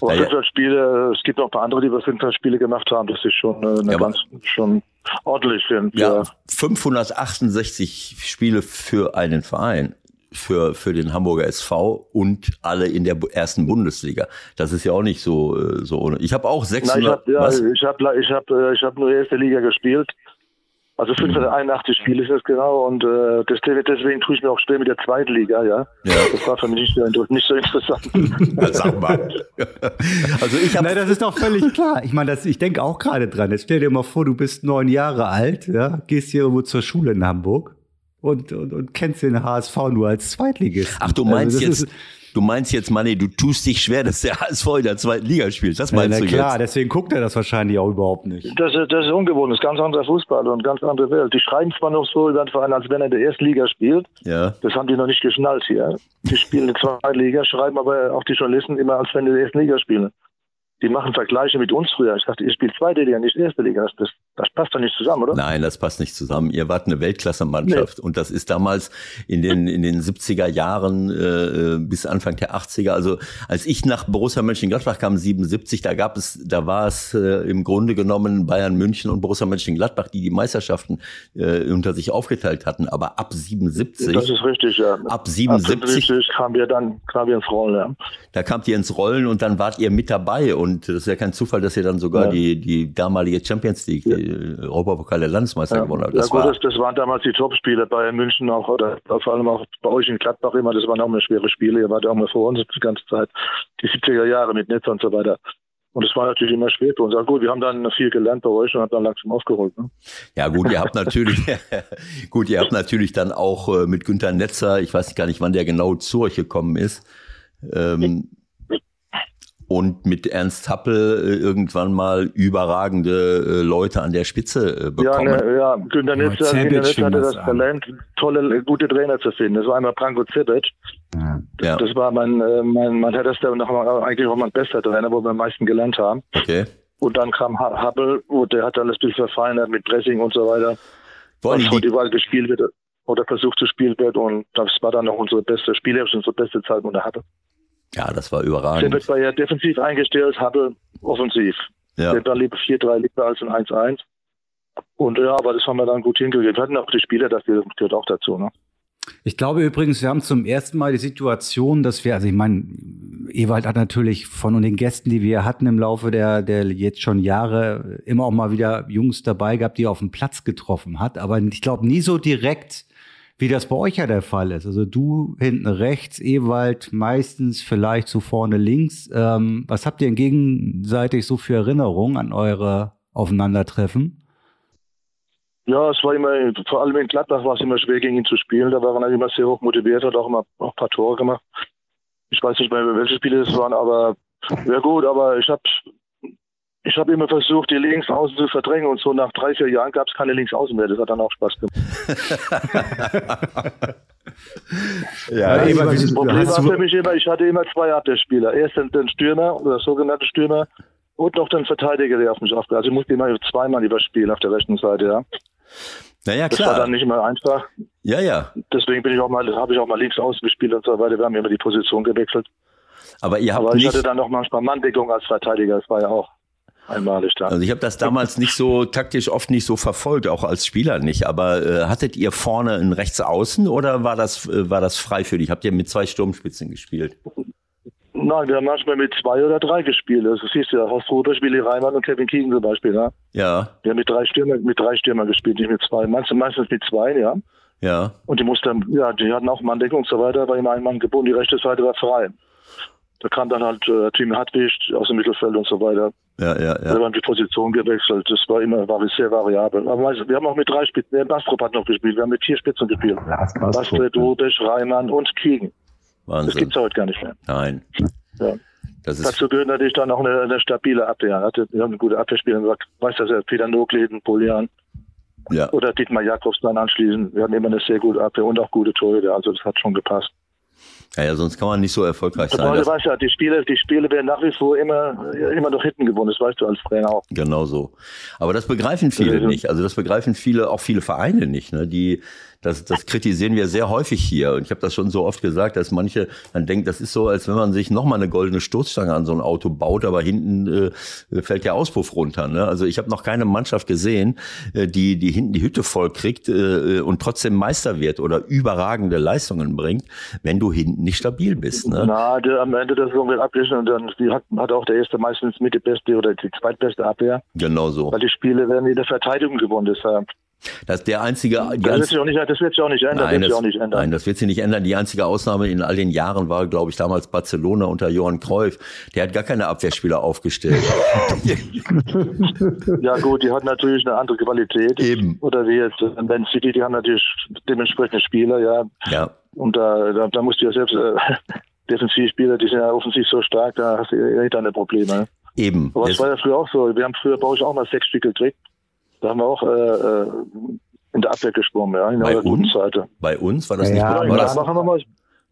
aber naja. Spiele, es gibt noch ein paar andere, die wir 500 Spiele gemacht haben. Das ist schon äh, eine ja, ganz schon ordentlich. Für, ja, 568 Spiele für einen Verein für, für den Hamburger SV und alle in der ersten Bundesliga. Das ist ja auch nicht so, äh, so ohne. Ich habe auch 600. Nein, ich habe ja, ich hab, ich hab, äh, ich hab nur erste Liga gespielt. Also 581 Spiele ist das genau und äh, deswegen tue ich mir auch schwer mit der zweiten Liga, ja. ja. Das war für mich nicht, nicht so interessant. Sag mal. also ich habe. das ist doch völlig klar. Ich meine, ich denke auch gerade dran. Jetzt stell dir mal vor, du bist neun Jahre alt, ja, gehst hier irgendwo zur Schule in Hamburg und, und, und kennst den HSV nur als Zweitligist. Ach, du Also meinst das jetzt, ist- du meinst jetzt, Manni, du tust dich schwer, dass der HSV in der zweiten Liga spielt. Das Ja, meinst na du klar, jetzt? deswegen guckt er das wahrscheinlich auch überhaupt nicht. Das ist, das ist ungewohnt, das ist ganz anderer Fußball und ganz andere Welt. Die schreiben zwar noch so über den Verein, als wenn er in der ersten Liga spielt. Ja. Das haben die noch nicht geschnallt hier. Die spielen in der zweiten Liga, schreiben aber auch die Journalisten immer, als wenn die in der ersten Liga spielen. Die machen Vergleiche mit uns früher. Ich dachte, ihr spielt zweite Liga, nicht erste Liga. Das, das, das passt doch nicht zusammen, oder? Nein, das passt nicht zusammen. Ihr wart eine Weltklasse-Mannschaft und das ist damals in den in den 70er Jahren äh, bis Anfang der 80er. Also als ich nach Borussia Mönchengladbach kam 77, da gab es, da war es äh, im Grunde genommen Bayern München und Borussia Mönchengladbach, die die Meisterschaften äh, unter sich aufgeteilt hatten. Aber ab 77, Das ist richtig, ja. ab 77 Ab kamen wir dann kamen wir ins Rollen, ja. Da kamt ihr ins Rollen und dann wart ihr mit dabei. Und das ist ja kein Zufall, dass ihr dann sogar Ja. die, die damalige Champions League, die Europapokal der Landesmeister Ja, gewonnen habt. ja Das gut, war, das, das waren damals die Top-Spiele bei München auch, oder vor allem auch bei euch in Gladbach immer, das waren auch immer schwere Spiele, ihr wart auch mal vor uns die ganze Zeit, die 70er Jahre mit Netz und so weiter. Und es war natürlich immer schwer für uns. Aber gut, wir haben dann viel gelernt bei euch und haben dann langsam aufgeholt. Ne? ja gut, ihr habt natürlich, gut, ihr habt natürlich dann auch äh, mit Günter Netzer, ich weiß gar nicht, wann der genau zu euch gekommen ist, ähm, und mit Ernst Happel äh, irgendwann mal überragende äh, Leute an der Spitze äh, Ja, bekommen. ne, ja, Günter Ja, Günter Netzer fing hatte das das. Talent, tolle, gute Trainer zu finden. Das war einmal Branko Zebic. ja, Das war mein, äh, mein, mein härtester, noch mal- eigentlich auch mein bester Trainer, wo wir am meisten gelernt haben. okay. Und dann kam Ha- Happel, und der hat alles ein bisschen verfeinert mit Pressing und so weiter. Wollen was die, heute überall gespielt wird oder versucht zu spielen wird. Und das war dann auch unsere beste spielerisch unsere beste Zeit unter Happel. Ja, das war Der überragend. wird war ja defensiv eingestellt, Happel offensiv. Ja. Der war lieber 4-3 lieber als ein 1-1. Und ja, aber das haben wir dann gut hingekriegt. Wir hatten auch die Spieler, das gehört auch dazu. Ne? Ich glaube übrigens, wir haben zum ersten Mal die Situation, dass wir, also ich meine, Ewald hat natürlich von den Gästen, die wir hatten im Laufe der, der jetzt schon Jahre, immer auch mal wieder Jungs dabei gehabt, die er auf dem Platz getroffen hat. Aber ich glaube nie so direkt, wie das bei euch ja der Fall ist. Also du hinten rechts, Ewald meistens vielleicht so vorne links. Ähm, was habt ihr gegenseitig so für Erinnerungen an eure Aufeinandertreffen? Ja, es war immer, vor allem in Gladbach war es immer schwer, gegen ihn zu spielen. Da war er immer sehr hoch motiviert, hat auch immer auch ein paar Tore gemacht. Ich weiß nicht mehr, welche Spiele es waren, aber ja gut, aber ich habe ich hab immer versucht, die Linksaußen zu verdrängen und so nach drei, vier Jahren gab es keine Linksaußen mehr. Das hat dann auch Spaß gemacht. Ja, Ewald, wie- Das Problem war für mich immer, ich hatte immer zwei Abwehrspieler. Erst den, den Stürmer oder sogenannte Stürmer und noch den Verteidiger, der auf mich aufgehört. Also ich musste immer zweimal überspielen auf der rechten Seite, ja. naja, Das war klar. dann nicht immer einfach. Ja, ja. Deswegen bin ich auch mal, habe ich auch mal links außen gespielt und so weiter. Wir haben immer die Position gewechselt. Aber ihr habt Aber ich nicht, hatte dann noch manchmal Manndeckung als Verteidiger. Das war ja auch einmalig da. Also ich habe das damals nicht so taktisch oft nicht so verfolgt, auch als Spieler nicht. Aber äh, hattet ihr vorne einen Rechtsaußen oder war das äh, war das frei für dich? Habt ihr mit zwei Sturmspitzen gespielt? Nein, wir haben manchmal mit zwei oder drei gespielt. Das siehst du ja, Horst Rudolph, Willi Reimann und Kevin Keegan zum Beispiel. Ja. Ja, Wir haben mit drei Stürmer, mit drei Stürmer gespielt, nicht mit zwei. Meistens, meistens mit zwei, ja. ja, Und die mussten, ja, die hatten auch Manndeckung und so weiter, war immer ein Mann gebunden, die rechte Seite war frei. Da kam dann halt äh, Team Hartwig aus dem Mittelfeld und so weiter. Ja, ja, Da ja. haben die Position gewechselt. Das war immer war sehr variabel. Aber wir haben auch mit drei Spitzen, der Bastrop hat noch gespielt, wir haben mit vier Spitzen gespielt. Bastred, Rubisch, Reimann und. Das Wahnsinn. gibt's ja heute gar nicht mehr. Nein. Ja. Das ist Dazu gehört natürlich dann auch eine, eine stabile Abwehr. Hatte- Wir haben eine gute Abwehrspieler, gesagt, weiß das ja, Peter Nogleden, Polian ja. oder Dietmar Jakobs dann anschließend. Wir hatten immer eine sehr gute Abwehr und auch gute Torhüter. Also das hat schon gepasst. Ja, ja, sonst kann man nicht so erfolgreich sein. Aber du Das, weißt ja, die Spiele, die Spiele werden nach wie vor immer, immer noch hinten gewonnen. Das weißt du als Trainer auch. genau so. Aber das begreifen viele Also- nicht. Also das begreifen viele, auch viele Vereine nicht. Ne? Die, das, das kritisieren wir sehr häufig hier. Und ich habe das schon so oft gesagt, dass manche dann denken, das ist so, als wenn man sich nochmal eine goldene Stoßstange an so ein Auto baut, aber hinten äh, fällt der Auspuff runter. Ne? Also ich habe noch keine Mannschaft gesehen, äh, die, die hinten die Hütte voll kriegt äh, und trotzdem Meister wird oder überragende Leistungen bringt, wenn du hinten nicht stabil bist. Ne? Na, der, am Ende der Saison wird abgeschlossen und dann die hat, hat auch der erste meistens mit die beste oder die zweitbeste Abwehr. Genau so. Weil die Spiele werden in der Verteidigung gewonnen. Deshalb Das der einzige. Das wird, sich auch nicht, das wird sich auch nicht ändern. Nein, das, das, auch nicht ändern. nein, das wird sich nicht ändern. Die einzige Ausnahme in all den Jahren war, glaube ich, damals Barcelona unter Johann Cruyff. Der hat gar keine Abwehrspieler aufgestellt. ja gut, die hat natürlich eine andere Qualität. Eben. Oder wie jetzt Man City, die haben natürlich dementsprechende Spieler, ja. Ja. Und da, da, da musst du ja selbst äh, Defensivspieler, die sind ja offensiv so stark, da hast du eh deine Probleme. Eben. Aber es war ja früher auch so. Wir haben früher bei euch auch mal sechs Stück gekriegt. Da haben wir auch äh, äh in der Abwehr geschwommen, ja, in bei der uns? Seite. Bei uns war das Ja, nicht. ja, war Ja, das, machen wir mal.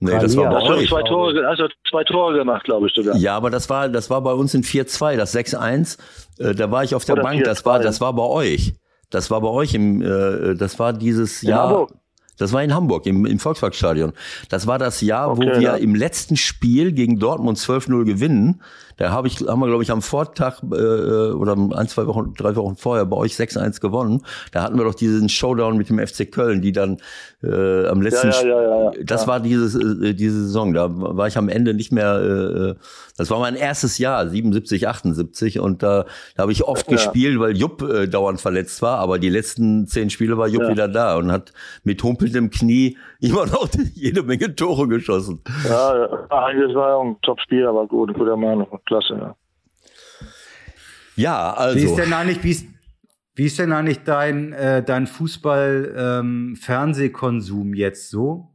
nee, das war bei Hast du euch. zwei Tore, also zwei Tore gemacht, glaube ich sogar. Ja, aber das war, das war bei uns in 4-2, das 6-1. Äh, da war ich auf der Oder Bank. Das war, 4-2. das war bei euch. Das war bei euch im, äh, das war dieses In Jahr. Hamburg? Das war in Hamburg im, im Volksparkstadion. Das war das Jahr, wo Okay, wir ja. im letzten Spiel gegen Dortmund 12-0 gewinnen. Da habe ich, haben wir, glaube ich, am Vortag äh, oder ein, zwei Wochen, drei Wochen vorher bei euch 6-1 gewonnen. Da hatten wir doch diesen Showdown mit dem FC Köln, die dann äh, am letzten Ja, ja, ja, ja, ja. das Ja. war dieses, äh, diese Saison. Da war ich am Ende nicht mehr. Äh, das war mein erstes Jahr, 77, 78, und da, da habe ich oft Ja. gespielt, weil Jupp äh, dauernd verletzt war. Aber die letzten zehn Spiele war Jupp Ja. wieder da und hat mit humpelndem Knie immer noch jede Menge Tore geschossen. Ja, ja. das war ja auch ein Top-Spiel, aber gut, guter Mann, klasse. Ja. Ja, also. Wie ist denn eigentlich, wie ist, wie ist denn eigentlich dein, äh, dein Fußball-Fernsehkonsum jetzt so?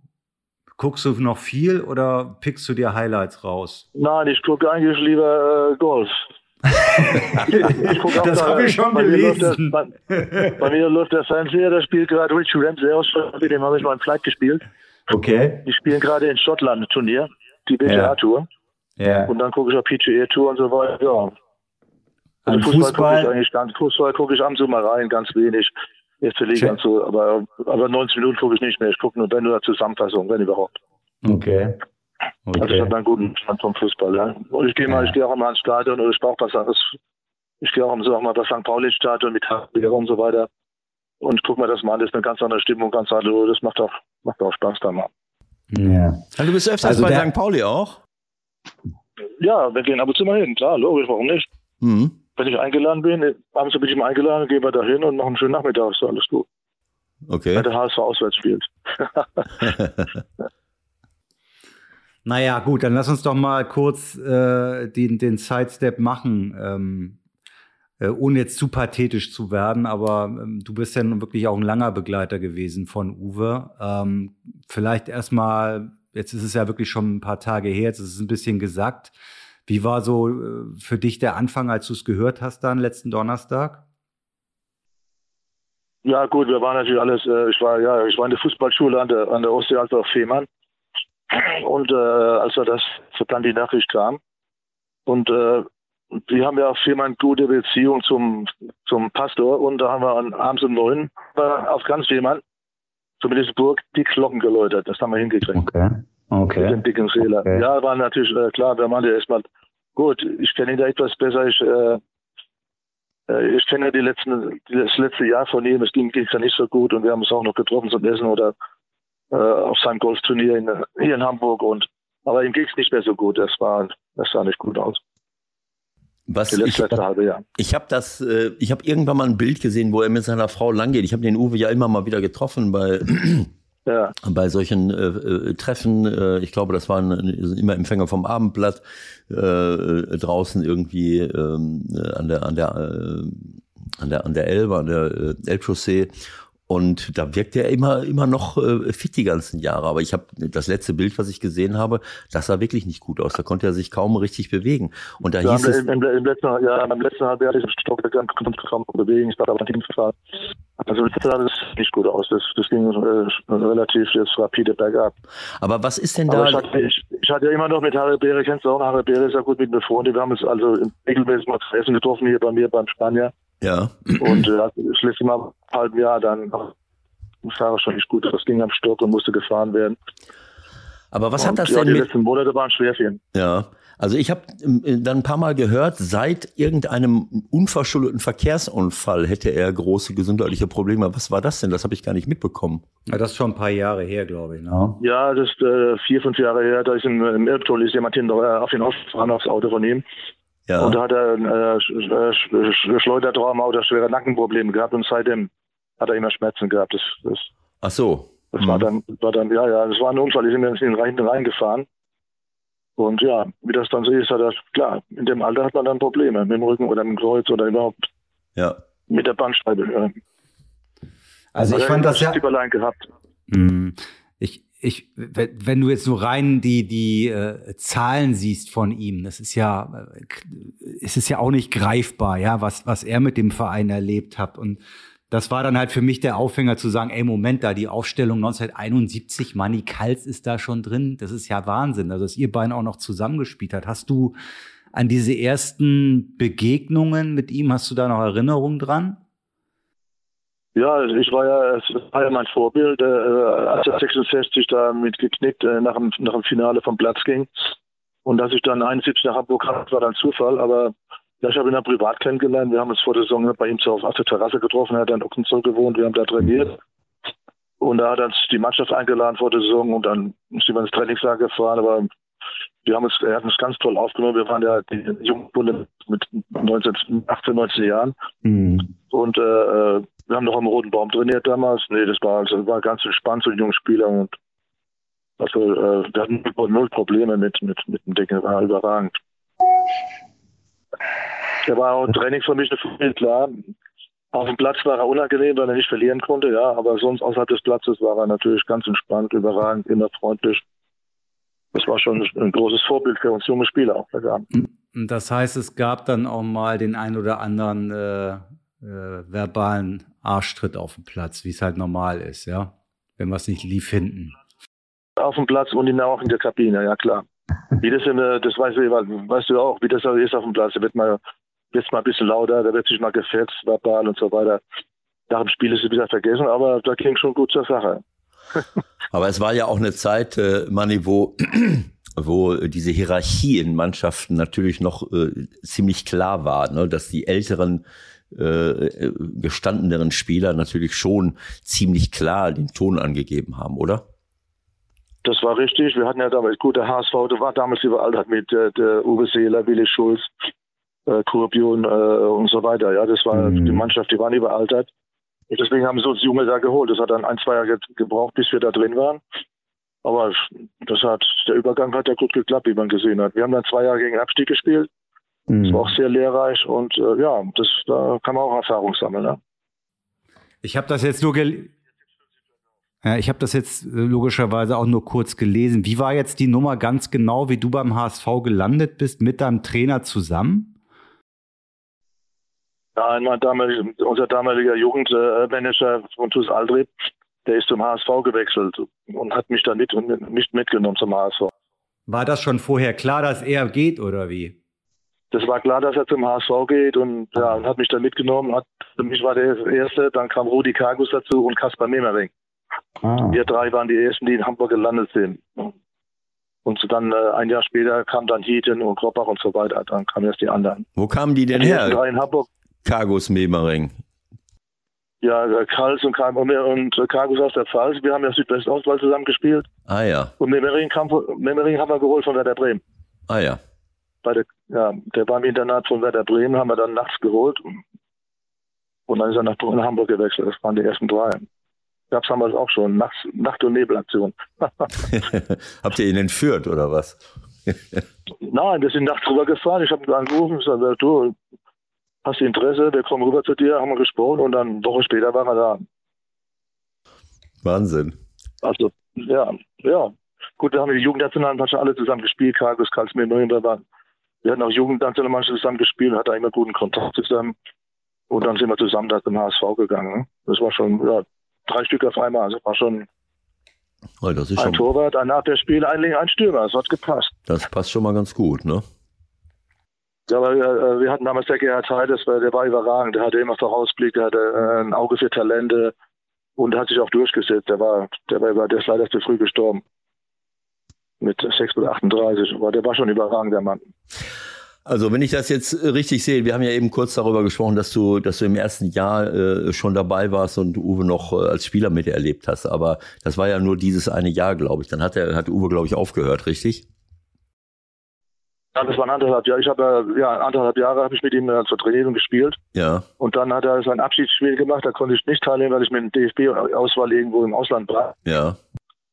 Guckst du noch viel oder pickst du dir Highlights raus? Nein, ich gucke eigentlich lieber äh, Golf. ich guck auch Das da- hab ich schon bei mir läuft gelesen. Der, bei, bei mir läuft der Fernseher, da spielt gerade Richie Ramsey aus, mit dem habe ich mal ein Flight gespielt. Okay. Die spielen gerade in Schottland ein Turnier, die PGA-Tour. Ja. Und dann gucke ich auch PGA-Tour und so weiter. Ja. An Also Fußball, gucke ich Fußball, eigentlich ganz, Fußball gucke ich ab und zu mal rein, ganz wenig. Erste Liga Schön. und so, aber, aber 90 Minuten gucke ich nicht mehr. Ich gucke nur, wenn nur Zusammenfassung, wenn überhaupt. okay. Also ich Okay. habe einen guten Stand vom Fußball. Ja. Und ich gehe mal, Ja. ich gehe auch mal ans Stadion oder ich brauche was anderes. Ich gehe auch am Sonntag mal das St. Pauli-Stadion mit Habiger und so weiter. Und guck mir das mal an, das ist eine ganz andere Stimmung, ganz andere, das macht auch, macht auch Spaß da mal. Ja. Ja, du bist öfters Also bei St. Pauli auch? Ja, wir gehen ab und zu mal hin, klar, logisch, warum nicht? Mhm. Wenn ich eingeladen bin, abends bin ich mal eingeladen, gehen wir da hin und machen einen schönen Nachmittag, ist alles gut. Okay. Wenn der HSV auswärts spielt. Naja, gut, dann lass uns doch mal kurz äh, den, den Sidestep machen, ähm, äh, ohne jetzt zu pathetisch zu werden, aber ähm, du bist ja nun wirklich auch ein langer Begleiter gewesen von Uwe. Ähm, vielleicht erstmal, jetzt ist es ja wirklich schon ein paar Tage her, jetzt ist es ein bisschen gesagt. Wie war so äh, für dich der Anfang, als du es gehört hast dann letzten Donnerstag? Ja, gut, wir waren natürlich alles, äh, ich war, ja, ich war in der Fußballschule an der, an der Ostsee, also auf Fehmarn. Und äh, als er das, so dann die Nachricht kam. Und äh, wir haben ja auf Fehmarn gute Beziehung zum, zum Pastor. Und da haben wir an, abends um neun auf ganz Fehmarn, zumindest Burg, die Glocken geläutert. Das haben wir hingekriegt. Okay. Mit dem dicken Fehler. Okay. Ja, war natürlich äh, klar, der meinte erstmal, gut, ich kenne ihn da etwas besser, ich, äh, äh, ich kenne ja die letzten, das letzte Jahr von ihm, es ging es ja nicht so gut und wir haben uns auch noch getroffen zum Essen oder äh, auf seinem Golfturnier in, hier in Hamburg und aber ihm ging es nicht mehr so gut, das war das sah nicht gut aus. Was Die ich, letzte, Jahr. ich habe das, äh, ich habe irgendwann mal ein Bild gesehen, wo er mit seiner Frau lang geht. Ich habe den Uwe ja immer mal wieder getroffen bei Ja, bei solchen äh, äh, Treffen, äh, ich glaube, das waren immer Empfänger vom Abendblatt äh, draußen irgendwie ähm, äh, an der an der äh, an der an der Elbe, an der äh, Elbchaussee. Und da wirkt er immer immer noch äh, fit die ganzen Jahre. Aber ich habe das letzte Bild, was ich gesehen habe, das sah wirklich nicht gut aus. Da konnte er sich kaum richtig bewegen. Und da wir hieß es, im, im, im letzten, ja, im letzten Halbjahr diesen Stock gegangen, konnte kaum bewegen, ich war aber Team gefahren. Also Jahr sah das nicht gut aus, das, das ging äh, relativ jetzt rapide bergab. aber was ist denn da? ich hatte, ich, ich hatte ja immer noch mit Harry Beere, kennst du auch, Harry Beere ist ja gut mit mir befreundet. Wir haben uns also regelmäßig mal zu essen getroffen hier bei mir beim Spanier. Ja, Und äh, das letzte Mal im halben Jahr dann ich fahre schon nicht gut. Das ging am Stock und musste gefahren werden. aber was und, hat das ja, denn die mit? letzten Monate waren schwer für ihn. Ja, also ich habe dann ein paar Mal gehört, seit irgendeinem unverschuldeten Verkehrsunfall hätte er große gesundheitliche Probleme. Was war das denn? Das habe ich gar nicht mitbekommen. Ja, das ist schon ein paar Jahre her, glaube ich. Ne? Ja, das ist äh, vier, fünf Jahre her. Da ist im, im Elbtunnel ist jemand hinter, äh, auf ihn aufgefahren, aufs Auto von ihm. Ja, Und da hat er äh, Sch- Schleudertrauma oder schwere Nackenprobleme gehabt und seitdem hat er immer Schmerzen gehabt. Das, das, Ach so. das war Mhm. dann, war dann, ja, ja, das war ein Unfall, die sind in den Rein reingefahren. Und ja, wie das dann so ist, hat er, klar, in dem Alter hat man dann Probleme mit dem Rücken oder mit dem Kreuz oder überhaupt Ja. mit der Bandscheibe. Ja. Also ich fand das ja. Gehabt. Mm, Ich, wenn du jetzt nur rein die, die äh, Zahlen siehst von ihm, das ist ja, äh, es ist ja auch nicht greifbar, ja, was, was er mit dem Verein erlebt hat. Und das war dann halt für mich der Aufhänger zu sagen, ey, Moment, da die Aufstellung 1971, Manny Kals ist da schon drin. Das ist ja Wahnsinn. Also, dass ihr beiden auch noch zusammengespielt hat. Hast du an diese ersten Begegnungen mit ihm, hast du da noch Erinnerungen dran? Ja, ich war ja, es war ja mein Vorbild, äh, als er 66 da mit geknickt äh, nach, dem, nach dem Finale vom Platz ging. Und dass ich dann 71 nach Hamburg kam, war dann Zufall, aber ja, ich habe ihn dann privat kennengelernt. Wir haben uns vor der Saison bei ihm auf, der Terrasse getroffen, er hat dann in Ockenszoll gewohnt, wir haben da trainiert. Und da hat uns die Mannschaft eingeladen vor der Saison und dann sind wir ins Trainingslager gefahren, aber wir haben uns, er hat uns ganz toll aufgenommen. Wir waren ja die Jugendbunde mit 19, 18, 19 Jahren. Und äh, äh, wir haben noch am Roten Baum trainiert damals. Nee, das war also war ganz entspannt, so ein junger Spieler und also äh, wir hatten null- Probleme mit, mit, mit dem Ding, war überragend. Er war auch im Training für mich eine klar. Auf dem Platz war er unangenehm, weil er nicht verlieren konnte, ja, aber sonst außerhalb des Platzes war er natürlich ganz entspannt, überragend, immer freundlich. Das war schon ein großes Vorbild für uns junge Spieler. Und das heißt, es gab dann auch mal den ein oder anderen äh, äh, verbalen Arschtritt auf dem Platz, wie es halt normal ist, ja. Wenn wir es nicht lief hinten. auf dem Platz und ihn auch in der Kabine, ja klar. Wie das, in, das weißt, du, weißt du auch, wie das ist auf dem Platz. Da wird mal, wird's mal ein bisschen lauter, da wird sich mal gefetzt, verbal und so weiter. Nach dem Spiel ist es wieder vergessen, aber da ging schon gut zur Sache. Aber es war ja auch eine Zeit, äh, Manni, wo, wo diese Hierarchie in Mannschaften natürlich noch äh, ziemlich klar war, ne? dass die älteren, äh, gestandeneren Spieler natürlich schon ziemlich klar den Ton angegeben haben, oder? Das war richtig. Wir hatten ja damals, gut, der HSV, der war damals überall hat mit äh, der Uwe Seeler, Willi Schulz, äh, Kurbion äh, und so weiter. Ja, das war Mhm. die Mannschaft, die waren überaltert. Deswegen haben sie uns Junge da geholt. Das hat dann ein, zwei Jahre ge- gebraucht, bis wir da drin waren. Aber das hat, der Übergang hat ja gut geklappt, wie man gesehen hat. Wir haben dann zwei Jahre gegen den Abstieg gespielt. Das war auch sehr lehrreich und äh, ja, das, da kann man auch Erfahrung sammeln. Ne? Ich habe das jetzt nur gel ja, ich habe das jetzt äh, logischerweise auch nur kurz gelesen. Wie war jetzt die Nummer ganz genau, wie du beim HSV gelandet bist, mit deinem Trainer zusammen? Ja, einmal damalig, unser damaliger Jugendmanager von TuS Aldrib, der ist zum HSV gewechselt und hat mich dann mit, nicht mitgenommen zum HSV. War das schon vorher klar, dass er geht oder wie? Das war klar, dass er zum HSV geht und, ja, und hat mich dann mitgenommen. Hat, für mich war der Erste, dann kam Rudi Kargus dazu und Kaspar Memering. Wir drei waren die Ersten, die in Hamburg gelandet sind. Und so dann äh, ein Jahr später kam dann Hieten und Kroppach und so weiter. Dann kamen erst die anderen. Wo kamen die denn Die her? drei in Hamburg, Cargos Memering. ja, äh, Kals und, und, und äh, Kargus aus der Pfalz. Wir haben ja Südwestauswahl zusammen gespielt. Ah ja, Und Memering, kam, Memering haben wir geholt von Werder Bremen. ah ja. Bei der, ja, der war im Internat von Werder Bremen, haben wir dann nachts geholt. Und dann ist er nach, nach Hamburg gewechselt. Das waren die ersten drei. Gab es damals auch schon. Nachts, Nacht- und Nebelaktion. Habt ihr ihn entführt oder was? Nein, wir sind nachts rübergefahren. Ich habe ihn angerufen. Ich sagte, du, hast du Interesse? Wir kommen rüber zu dir, haben wir gesprochen. Und dann eine Woche später war er da. Wahnsinn. Also, ja, ja. Gut, wir haben die Jugendnationalmannschaft alle zusammen gespielt. Kargus, Karls Memering, wir waren. Wir hatten auch Jugendnationalmannschaft zusammen gespielt, hatten immer guten Kontakt zusammen. Und dann sind wir zusammen da zum HSV gegangen. Das war schon, ja, drei Stück auf einmal. Also war schon Oh, das ist ein schon, Torwart, ein Abwehrspieler, ein, ein Stürmer. Das hat gepasst. das passt schon mal ganz gut, ne? Ja, aber äh, wir hatten damals der Gerhard Heid, das war, der war überragend. Der hatte immer Vorausblick, der hatte äh, ein Auge für Talente und hat sich auch durchgesetzt. Der war, der war, der ist leider zu früh gestorben. Mit 6 oder 38. Aber der war schon überragend, der Mann. Also wenn ich das jetzt richtig sehe, wir haben ja eben kurz darüber gesprochen, dass du, dass du im ersten Jahr äh, schon dabei warst und Uwe noch äh, als Spieler miterlebt hast. Aber das war ja nur dieses eine Jahr, glaube ich. Dann hat er, hat Uwe, glaube ich, aufgehört, richtig? Ja, das waren anderthalb Jahre. Ich habe ja anderthalb Jahre habe ich mit ihm äh, zur Trainierung gespielt. Ja. Und dann hat er sein Abschiedsspiel gemacht. Da konnte ich nicht teilnehmen, weil ich mit dem DFB-Auswahl irgendwo im Ausland war. Ja.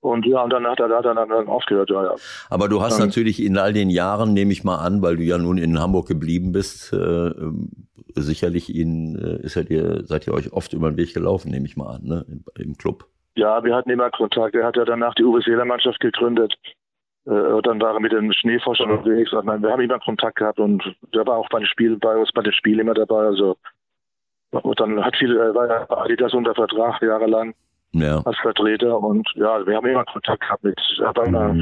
Und ja, und dann hat er, da dann, dann aufgehört, ja, ja. Aber du hast Dann- natürlich in all den Jahren, nehme ich mal an, weil du ja nun in Hamburg geblieben bist, äh, ähm, sicherlich ihn, äh, ist er dir, seid ihr euch oft über den Weg gelaufen, nehme ich mal an, ne, im, im Club. Ja, wir hatten immer Kontakt. Er hat ja danach die Uwe Seeler Mannschaft gegründet. Äh, und dann war er mit den Schneeforschern unterwegs. Und wir haben immer Kontakt gehabt und der war auch bei den Spielen bei uns, bei den Spielen immer dabei. Also und dann hat viel, äh, war ja Adidas unter Vertrag jahrelang Ja. als Vertreter und ja, wir haben immer Kontakt gehabt mit, er war immer,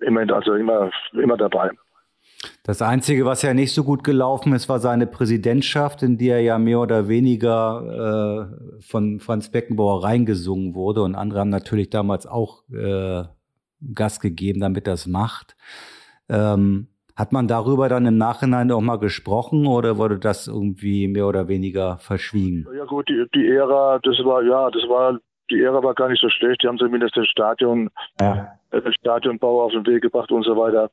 immer, also immer, immer dabei. Das Einzige, was ja nicht so gut gelaufen ist, war seine Präsidentschaft, in die er ja mehr oder weniger äh, von Franz Beckenbauer reingesungen wurde. Und andere haben natürlich damals auch äh, Gas gegeben, damit das macht. Ähm, hat man darüber dann im Nachhinein auch mal gesprochen oder wurde das irgendwie mehr oder weniger verschwiegen? Ja gut, die, die Ära, das war, ja, das war, die Ära war gar nicht so schlecht. Die haben zumindest das Stadion, Ja. äh, den Stadionbau auf den Weg gebracht und so weiter.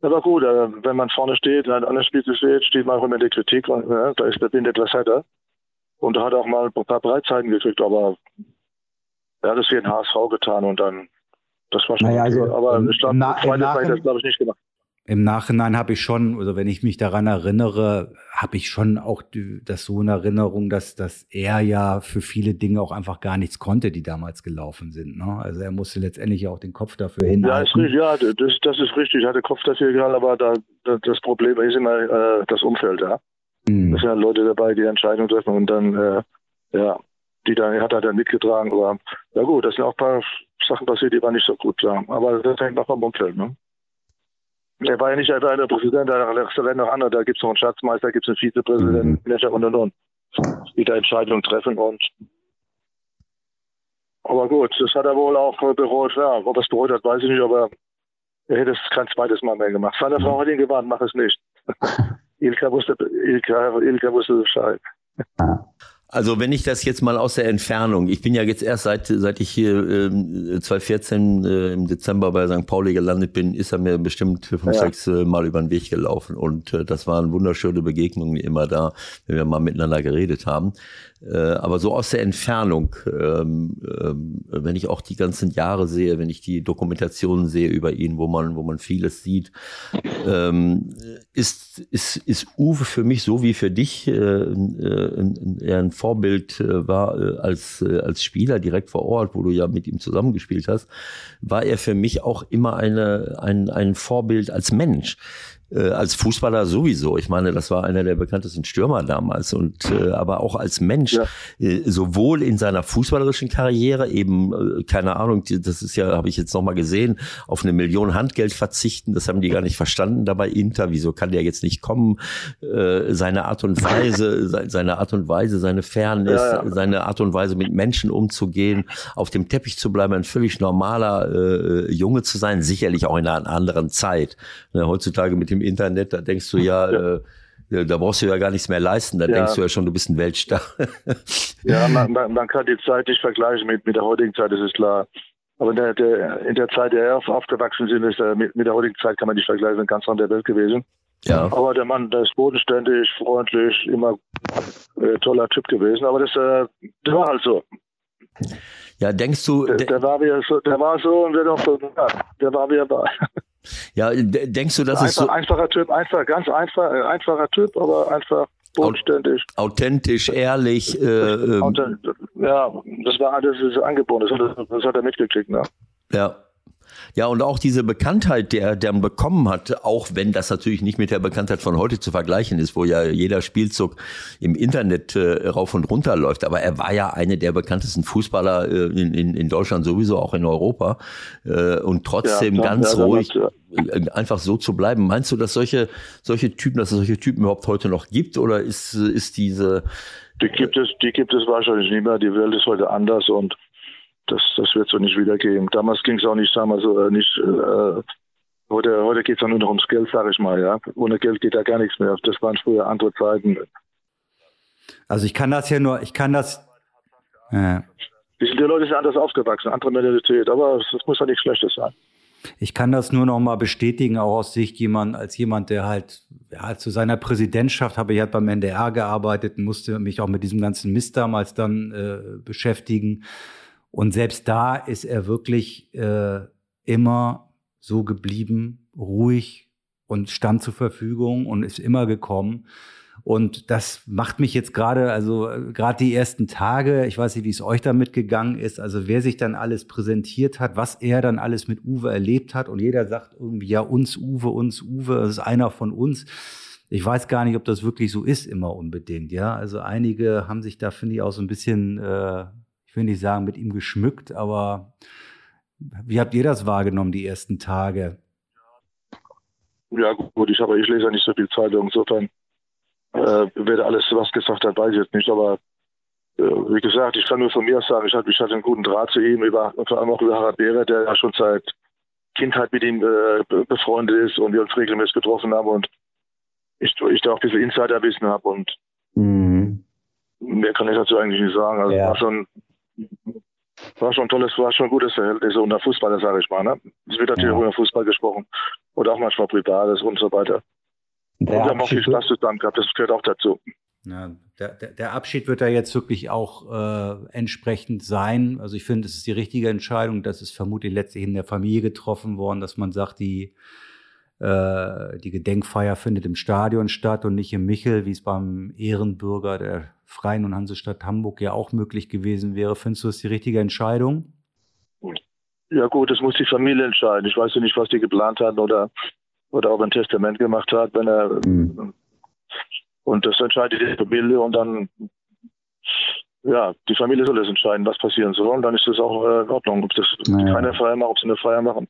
Aber gut, äh, wenn man vorne steht, ein anderes Spiel steht, steht man auch immer in der Kritik und äh, da ist der Wind etwas härter. Und da hat auch mal ein paar Breitzeiten gekriegt, aber er hat es für den HSV getan und dann, das war schon Naja, okay. also aber im ich glaube, Na- zweite er Nachhinein- das glaube ich nicht gemacht. Im Nachhinein habe ich schon, also wenn ich mich daran erinnere, habe ich schon auch die, das so in Erinnerung, dass, dass er ja für viele Dinge auch einfach gar nichts konnte, die damals gelaufen sind. Ne? Also er musste letztendlich auch den Kopf dafür Ja, ist hinhalten. ja, das, das ist richtig. Ich hatte Kopf dafür gehabt, aber da, da, das Problem ist immer äh, das Umfeld, ja. Hm. Da sind ja Leute dabei, die Entscheidungen treffen und dann, äh, ja, die dann hat er dann mitgetragen. Aber ja gut, das sind auch ein paar Sachen passiert, die waren nicht so gut, ja. Aber das hängt auch vom Umfeld, ne? Er war ja nicht einfach der Präsident, da sind noch andere, da gibt es noch einen Schatzmeister, gibt es einen Vizepräsidenten, Manager und und und. Die da Entscheidungen treffen und aber gut, das hat er wohl auch äh, bereut, ja, ob er es bereut hat, weiß ich nicht, aber er hätte es kein zweites Mal mehr gemacht. Seine Frau hat ihn gewarnt, mach es nicht. Ilka wusste, Ilka, Ilka wusste Bescheid. Also wenn ich das jetzt mal aus der Entfernung, ich bin ja jetzt erst seit seit ich hier ähm, 2014 äh, im Dezember bei St. Pauli gelandet bin, ist er mir bestimmt fünf, Ja. sechs äh, Mal über den Weg gelaufen und äh, das waren wunderschöne Begegnungen immer da, wenn wir mal miteinander geredet haben. Äh, aber so aus der Entfernung, ähm, ähm, wenn ich auch die ganzen Jahre sehe, wenn ich die Dokumentationen sehe über ihn, wo man wo man vieles sieht, ähm, ist, ist, ist Uwe für mich so wie für dich äh, äh, ein- er ein Vorbild war als, als Spieler direkt vor Ort, wo du ja mit ihm zusammengespielt hast, war er für mich auch immer eine, ein, ein Vorbild als Mensch. Äh, als Fußballer sowieso. Ich meine, das war einer der bekanntesten Stürmer damals und äh, aber auch als Mensch, Ja. äh, sowohl in seiner fußballerischen Karriere eben, äh, keine Ahnung, das ist ja, habe ich jetzt noch mal gesehen, auf eine Million Handgeld verzichten. Das haben die gar nicht verstanden dabei. Inter, wieso kann der jetzt nicht kommen? Äh, seine Art und Weise, se- seine Art und Weise, seine Fairness, Ja, ja. seine Art und Weise mit Menschen umzugehen, auf dem Teppich zu bleiben, ein völlig normaler äh, Junge zu sein, sicherlich auch in einer anderen Zeit. Ne, heutzutage mit dem Internet, da denkst du ja, Äh, ja, da brauchst du ja gar nichts mehr leisten, da Ja. denkst du ja schon, du bist ein Weltstar. Ja, man, man, man kann die Zeit nicht vergleichen mit, mit der heutigen Zeit, das ist klar. Aber in der, der, in der Zeit, der er auf- aufgewachsen sind, ist er mit, mit der heutigen Zeit kann man nicht vergleichen, ganz anderer Welt gewesen. ja. Aber der Mann, der ist bodenständig, freundlich, immer äh, toller Typ gewesen. Aber das, äh, das war halt so. Ja, denkst du, Der, de- der war so, der war so und der, noch, so, der war wie er war. ja, de- denkst du, das ist Einfach, so einfacher Typ, einfach, ganz einfach, äh, einfacher Typ, aber einfach bodenständig. authentisch, ehrlich, äh, ähm, Und, äh, ja, das war das angeboten, das hat, er- das hat er mitgekriegt, ne? Ja. Ja, und auch diese Bekanntheit, der der bekommen hat, auch wenn das natürlich nicht mit der Bekanntheit von heute zu vergleichen ist, wo ja jeder Spielzug im Internet äh, rauf und runter läuft. Aber er war ja einer der bekanntesten Fußballer äh, in, in, in Deutschland sowieso, auch in Europa. Äh, und trotzdem Ja, ganz ja, ruhig, äh, einfach so zu bleiben. Meinst du, dass solche, solche Typen, dass es solche Typen überhaupt heute noch gibt? Oder ist, ist diese, Die gibt es, die gibt es wahrscheinlich nicht mehr. Die Welt ist heute anders und das, das wird so nicht wieder geben. Damals ging es auch nicht, sagen wir so, äh, nicht, äh, heute, heute geht es nur noch ums Geld, sage ich mal, ja. Ohne Geld geht da gar nichts mehr. Das waren früher andere Zeiten. Also ich kann das ja nur, ich kann das. Äh, Die, die Leute sind anders aufgewachsen, andere Mentalität, aber es, muss ja nichts Schlechtes sein. Ich kann das nur noch mal bestätigen, auch aus Sicht jemand, als jemand, der halt, ja, zu seiner Präsidentschaft habe ich halt beim NDR gearbeitet und musste mich auch mit diesem ganzen Mist damals dann äh, beschäftigen. Und selbst da ist er wirklich äh, immer so geblieben, ruhig und stand zur Verfügung und ist immer gekommen. Und das macht mich jetzt gerade, also gerade die ersten Tage, ich weiß nicht, wie es euch damit gegangen ist, also wer sich dann alles präsentiert hat, was er dann alles mit Uwe erlebt hat und jeder sagt irgendwie, ja, uns Uwe, uns Uwe, das ist einer von uns. Ich weiß gar nicht, ob das wirklich so ist immer unbedingt, ja. Also einige haben sich da, finde ich, auch so ein bisschen, äh, will nicht sagen, mit ihm geschmückt, aber wie habt ihr das wahrgenommen, die ersten Tage? Ja, gut, ich, aber ich lese ja nicht so viel Zeitung, insofern äh, wer alles was gesagt hat, weiß ich jetzt nicht, aber äh, wie gesagt, ich kann nur von mir sagen, ich hatte, ich hatte einen guten Draht zu ihm, über, vor allem auch über Harald Behrer, der ja schon seit Kindheit mit ihm äh, befreundet ist und wir uns regelmäßig getroffen haben und ich, ich da auch ein bisschen Insiderwissen habe und mhm. mehr kann ich dazu eigentlich nicht sagen. Also ja. war schon war schon tolles, war schon ein gutes Verhältnis unter Fußballer, sage ich mal. Ne? Es wird natürlich ja. über Fußball gesprochen oder auch manchmal Privates und so weiter. Der und haben auch viel Spaß zusammen gehabt, das gehört auch dazu. Ja, der, der, der Abschied wird da jetzt wirklich auch äh, entsprechend sein. Also ich finde, es ist die richtige Entscheidung. Das ist vermutlich letztlich in der Familie getroffen worden, dass man sagt, die, äh, die Gedenkfeier findet im Stadion statt und nicht im Michel, wie es beim Ehrenbürger der Freien und Hansestadt Hamburg ja auch möglich gewesen wäre. Findest du das die richtige Entscheidung? Ja gut, das muss die Familie entscheiden. Ich weiß ja nicht, was die geplant hatten oder oder ob er ein Testament gemacht hat, wenn er mhm. und das entscheidet die Familie und dann ja, die Familie soll das entscheiden, was passieren soll und dann ist das auch äh, in Ordnung, ob das naja. keine Feier machen, ob sie eine Feier machen.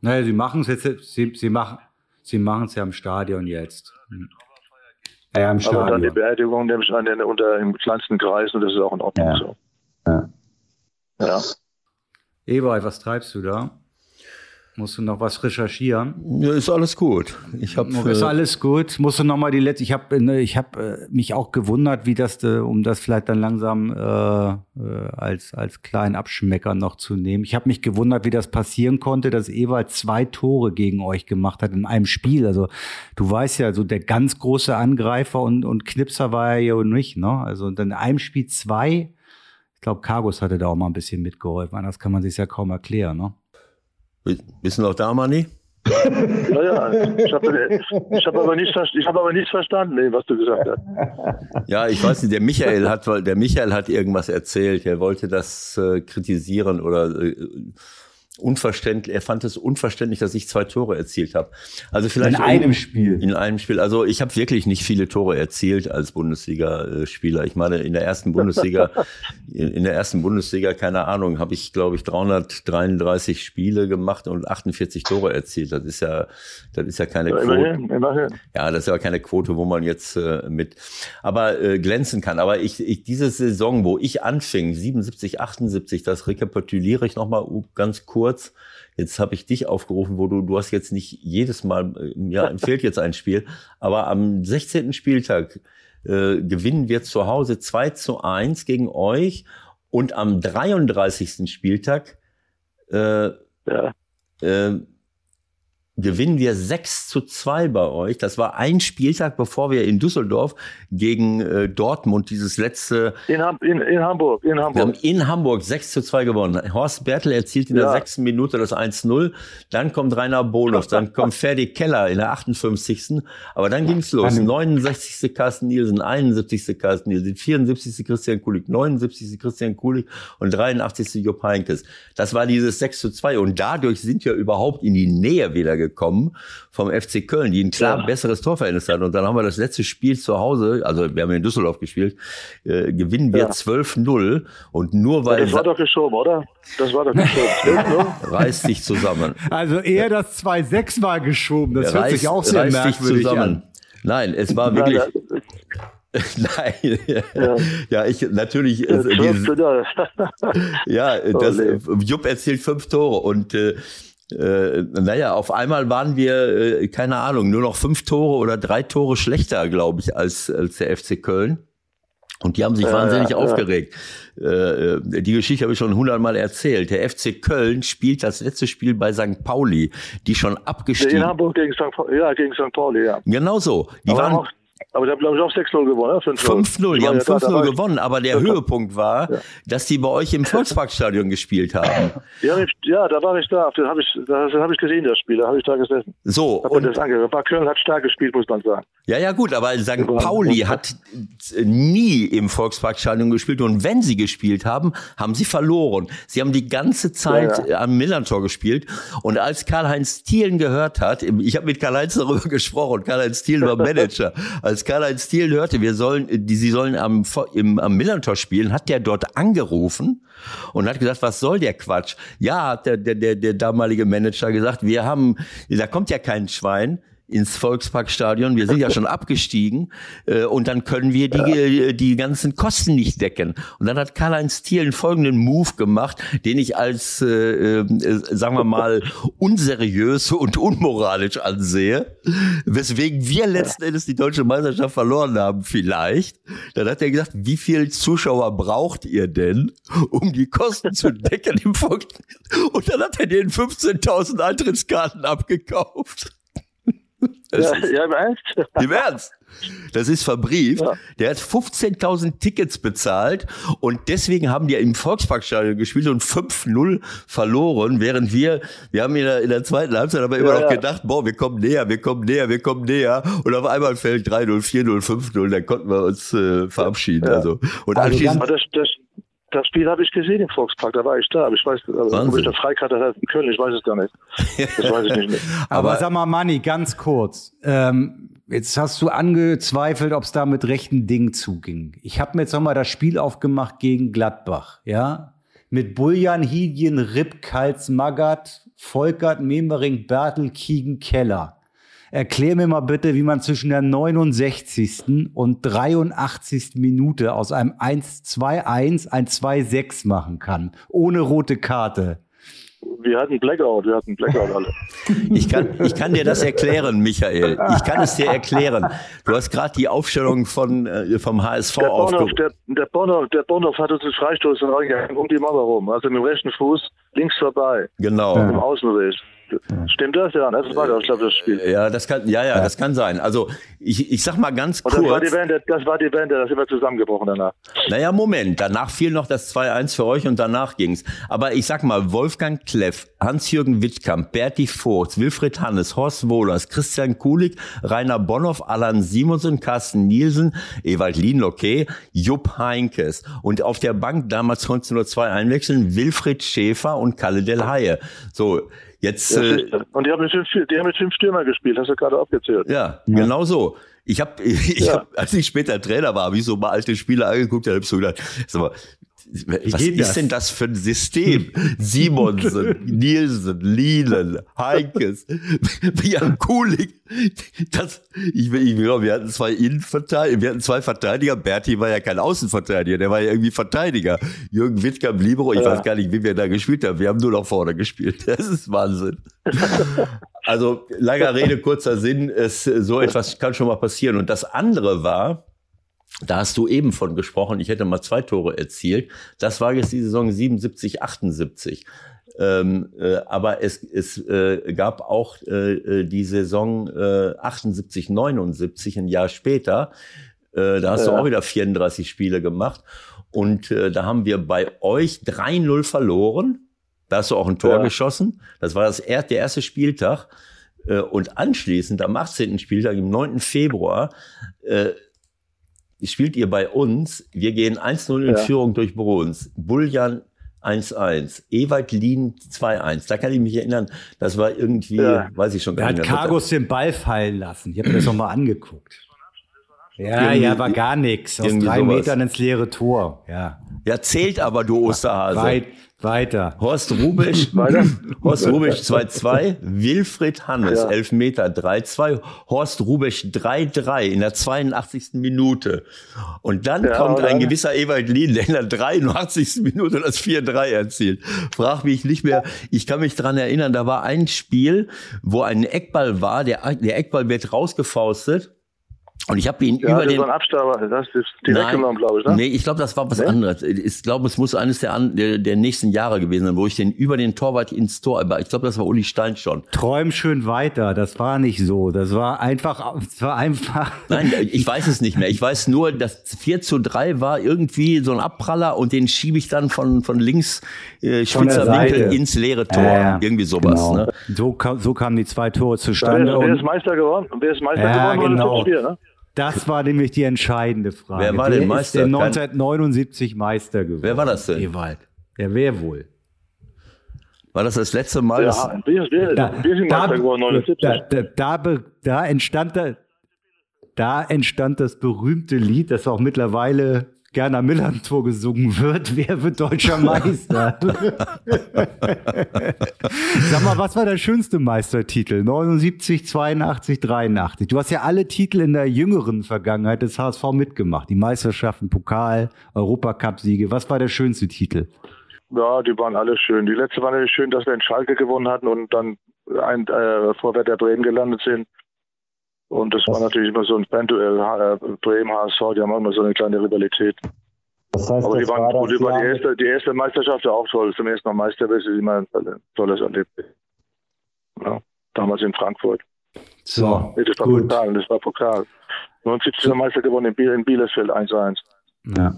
Naja, sie machen es jetzt, sie, sie machen sie machen es ja im Stadion jetzt. Ja, im Stadion. Aber dann die Beerdigung nehme ich an den, unter im kleinsten Kreis und das ist auch in Ordnung ja. so. Ja. ja. Ewald, was treibst du da? Musst du noch was recherchieren? Ja, ist alles gut. Ich hab, ist alles gut. Musst du noch mal die letzte. Ich habe ne, ich hab, äh, mich auch gewundert, wie das, äh, um das vielleicht dann langsam äh, äh, als als kleinen Abschmecker noch zu nehmen. Ich habe mich gewundert, wie das passieren konnte, dass Ewald zwei Tore gegen euch gemacht hat in einem Spiel. Also du weißt ja, so der ganz große Angreifer und und Knipser war er ja nicht. Ne? Also dann in einem Spiel zwei. Ich glaube, Cargos hatte da auch mal ein bisschen mitgeholfen. Anders kann man sich ja kaum erklären. Ne? Bist du noch da, Manni? ja, ja, ich habe hab aber, nicht, hab aber nicht verstanden, was du gesagt hast. Ja, ich weiß nicht, der Michael hat, der Michael hat irgendwas erzählt, er wollte das äh, kritisieren oder äh, unverständlich, er fand es unverständlich, dass ich zwei Tore erzielt habe. Also vielleicht in einem Spiel. In einem Spiel. Also ich habe wirklich nicht viele Tore erzielt als Bundesliga-Spieler. Ich meine, in der ersten Bundesliga, in der ersten Bundesliga, keine Ahnung, habe ich glaube ich 333 Spiele gemacht und 48 Tore erzielt. Das ist ja, das ist ja keine Quote. Immerhin, immerhin. Ja, das ist ja keine Quote, wo man jetzt äh, mit, aber äh, glänzen kann. Aber ich, ich diese Saison, wo ich anfing, 77, 78, das rekapituliere ich noch mal ganz kurz kurz. Jetzt habe ich dich aufgerufen, wo du, du hast jetzt nicht jedes Mal, äh, ja, fehlt jetzt ein Spiel, aber am 16. Spieltag äh, gewinnen wir zu Hause 2 zu 1 gegen euch und am 33. Spieltag äh, ja. äh, gewinnen wir 6 zu 2 bei euch. Das war ein Spieltag, bevor wir in Düsseldorf gegen äh, Dortmund dieses letzte. In, in, in, Hamburg, in Hamburg. Wir haben in Hamburg 6 zu 2 gewonnen. Horst Bertel erzielt in der ja. sechsten Minute das 1-0. Dann kommt Rainer Bonus, dann kommt Ferdi Keller in der 58. Aber dann ging's los. 69. Carsten Nielsen, 71. Carsten Nielsen, 74. Christian Kulik, 79. Christian Kulik und 83. Jupp Heinkes. Das war dieses 6 zu 2. Und dadurch sind wir überhaupt in die Nähe wieder gekommen gekommen vom FC Köln, die ein klar ja. besseres Torverhältnis hatten. Und dann haben wir das letzte Spiel zu Hause, also wir haben in Düsseldorf gespielt, äh, gewinnen wir ja. 12-0 und nur weil... Ja, das war doch geschoben, oder? Das war doch geschoben. reißt sich zusammen. Also eher das 2-6 war geschoben, das reißt, hört sich auch sehr merkwürdig zusammen. an. Nein, es war wirklich... Nein, ja. ja, ich natürlich. Ja, dieses, ja das, Jupp erzählt fünf Tore und äh, äh, naja, auf einmal waren wir, äh, keine Ahnung, nur noch fünf Tore oder drei Tore schlechter, glaube ich, als, als der FC Köln. Und die haben sich Ja, wahnsinnig ja, aufgeregt. Äh, äh, die Geschichte habe ich schon hundertmal erzählt. Der FC Köln spielt das letzte Spiel bei St. Pauli, die schon In abgestiegen. Hamburg gegen St. Pauli, ja, gegen St. Pauli, ja. Genau so. Die aber, waren auch, aber die haben, glaube ich, auch 6-0 gewonnen, ne? 5-0. Die Ich war haben ja da, da 5-0 war ich- gewonnen, aber der Ja. Höhepunkt war, dass die bei euch im Volksparkstadion gespielt haben. Ja, ja, da war ich da. Das habe ich, das hab ich gesehen, das Spiel. Da habe ich da gesessen. So, Hab und das angehört. Aber Köln hat stark gespielt, muss man sagen. Ja, ja, gut, aber St. Pauli hat nie im Volksparkstadion gespielt und wenn sie gespielt haben, haben sie verloren. Sie haben die ganze Zeit Ja, äh, am Millantor gespielt und als Karl-Heinz Thielen gehört hat, ich habe mit Karl-Heinz darüber gesprochen, Karl-Heinz Thielen war Manager, als Karl-Heinz Thielen hörte, wir sollen, die, sie sollen am, im, am Millantor spielen, hat der dort angerufen und hat gesagt, was soll der Quatsch? Ja, hat der, der, der, der damalige Manager gesagt, wir haben, da kommt ja kein Schwein ins Volksparkstadion. Wir sind ja schon abgestiegen äh, und dann können wir die, äh, die ganzen Kosten nicht decken. Und dann hat Karl-Heinz Thielen folgenden Move gemacht, den ich als, äh, äh, sagen wir mal, unseriös und unmoralisch ansehe, weswegen wir letzten Endes die deutsche Meisterschaft verloren haben vielleicht. Dann hat er gesagt, wie viel Zuschauer braucht ihr denn, um die Kosten zu decken im Volk? Und dann hat er den 15.000 Eintrittskarten abgekauft. Ja, ist, ja, im Ernst? Im Ernst. Das ist verbrieft. Ja. Der hat 15.000 Tickets bezahlt und deswegen haben die im Volksparkstadion gespielt und 5-0 verloren, während wir, wir haben in der, in der zweiten Halbzeit aber immer Ja, noch gedacht, boah, wir kommen näher, wir kommen näher, wir kommen näher und auf einmal fällt 3-0, 4-0, 5-0, dann konnten wir uns äh, verabschieden. Ja. Also, und Also anschließend, das, das, das Spiel habe ich gesehen im Volkspark, da war ich da. Aber ich weiß, also, ob ich eine Freikarte hatte in Köln, ich weiß es gar nicht. Das weiß ich nicht mehr. Aber, Aber- sag mal, Manni, ganz kurz. Ähm, jetzt hast du angezweifelt, ob es da mit rechten Dingen zuging. Ich habe mir jetzt nochmal das Spiel aufgemacht gegen Gladbach, ja? Mit Buljan, Hidien, Ripp, Kals, Magath, Volkert, Memering, Bertel, Kiegen, Keller. Erklär mir mal bitte, wie man zwischen der 69. und 83. Minute aus einem 1-2-1 ein 2-6 machen kann. Ohne rote Karte. Wir hatten Blackout, wir hatten Blackout alle. ich kann, ich kann dir das erklären, Michael. Ich kann es dir erklären. Du hast gerade die Aufstellung von, äh, vom HSV aufgerufen. der, der, Bonhoff, der Bonhoff hat uns einen Freistoß reingegangen, um die Mauer rum. Also mit dem rechten Fuß links vorbei, Genau. im Außenriss. Stimmt das? Ja, das war das, ich glaube, das Spiel. Ja, das kann, ja, ja, das kann sein. Also ich, ich sag mal ganz Und das war die kurz. Band, das war die Band, da sind wir zusammengebrochen danach. Naja, Moment. Danach fiel noch das 2-1 für euch und danach ging's. Aber ich sag mal, Wolfgang Kleff, Hans-Jürgen Wittkamp, Berti Vogts, Wilfried Hannes, Horst Wohlers, Christian Kulig, Rainer Bonhoff, Alan Simonsen, Carsten Nielsen, Ewald Lienlocke, Jupp Heinkes. Und auf der Bank damals konntest du nur zwei einwechseln, Wilfried Schäfer und Kalle Del Haie. So, jetzt... Ja, äh, und die haben, mit fünf, die haben mit fünf Stürmer gespielt, hast du gerade aufgezählt. Ja, genau so. Ich habe, ich Ja. hab, als ich später Trainer war, habe ich so mal alte Spieler angeguckt, da habe ich so gedacht, sag mal, was geht ist das? denn das für ein System? Simonsen, Nielsen, Lielen, Heinkes, Jan Kulig. Das, ich, ich glaube, wir hatten zwei Innenverteidiger, wir hatten zwei Verteidiger. Berti war ja kein Außenverteidiger, der war ja irgendwie Verteidiger. Jürgen Wittkamp, Libero, ich Ja. weiß gar nicht, wie wir da gespielt haben. Wir haben nur nach vorne gespielt. Das ist Wahnsinn. Also langer Rede, kurzer Sinn, es, so etwas kann schon mal passieren. Und das andere war, da hast du eben von gesprochen, ich hätte mal zwei Tore erzielt. Das war jetzt die Saison 77, 78. Ähm, äh, aber es, es äh, gab auch äh, äh, die Saison äh, 78, 79, ein Jahr später. Äh, da hast du Ja. auch wieder 34 Spiele gemacht. Und äh, da haben wir bei euch 3-0 verloren. Da hast du auch ein Tor Ja. geschossen. Das war das er der erste Spieltag. Äh, Und anschließend, am 18. Spieltag, im 9. Februar, äh, spielt ihr bei uns. Wir gehen 1-0 in Ja. Führung durch Bruns. Buljan 1-1. Ewald Lien 2-1. Da kann ich mich erinnern, das war irgendwie, Ja. weiß ich schon Er gar hat nicht mehr. Cargos den Ball fallen lassen. Ich habe mir das nochmal angeguckt. Ja, Irgendwie- ja, war gar nichts. Aus drei sowas. Metern ins leere Tor. Ja. Ja, zählt aber, du Osterhase. Weit, weiter. Horst Rubisch, Weiter? Horst Rubisch 2-2, Wilfried Hannes, Ja. 11 Meter 3-2, Horst Rubisch 3-3 in der 82. Minute. Und dann Ja, kommt ein gewisser Ewald Lien, der in der 83. Minute das 4-3 erzielt. Frag mich nicht mehr, ich kann mich dran erinnern, da war ein Spiel, wo ein Eckball war, der, der Eckball wird rausgefaustet. Und ich habe ihn Ja, über das den. Das ist direkt Nein, genommen, glaube ich. Ne? Nee, ich glaube, das war was Nee? anderes. Ich glaube, es muss eines der, an- der, der nächsten Jahre gewesen sein, wo ich den über den Torwart ins Tor, aber ich glaube, das war Uli Stein schon. Träum schön weiter. Das war nicht so. Das war einfach, es war einfach. Nein, ich weiß es nicht mehr. Ich weiß nur, dass 4 zu 3 war irgendwie so ein Abpraller und den schiebe ich dann von, von links äh, spitzer. Winkel ins leere Tor. Ja, ja. Irgendwie sowas. Genau. Ne? So, kam, so kamen die zwei Tore Wer, zustande. ist, wer ist Und Meister geworden? Wer ist Meister Ja, geworden? genau. Top 4, ne? Das war nämlich die entscheidende Frage. Wer war denn Ist Meister? der Kein- 1979 Meister geworden? Wer war das denn? Ewald. Der wer wohl? War das das letzte Mal? Ja, Da, da, Meister geworden, 79. da, da, da, entstand da, da entstand das berühmte Lied, das auch mittlerweile gerne am Millantor gesungen wird. Wer wird deutscher Meister? Sag mal, was war der schönste Meistertitel? 79, 82, 83. Du hast ja alle Titel in der jüngeren Vergangenheit des HSV mitgemacht. Die Meisterschaften, Pokal, Europacup-Siege. Was war der schönste Titel? Ja, die waren alle schön. Die letzte war natürlich schön, dass wir in Schalke gewonnen hatten und dann ein, äh, vor Werder Bremen gelandet sind. Und das war natürlich immer so ein Fan-Duell. H- äh, Bremen, HSV, die haben immer so eine kleine Rivalität. Das heißt, Aber die das waren war gut. das Die, erste, die erste Meisterschaft war auch toll. Zum ersten Mal Meister ist immer ein tolles Erlebnis. Ja, damals in Frankfurt. So, Nee, das war gut. Pokal. Das war Pokal. 79. Meister gewonnen in, Biel, in Bielefeld 1-1. Ja.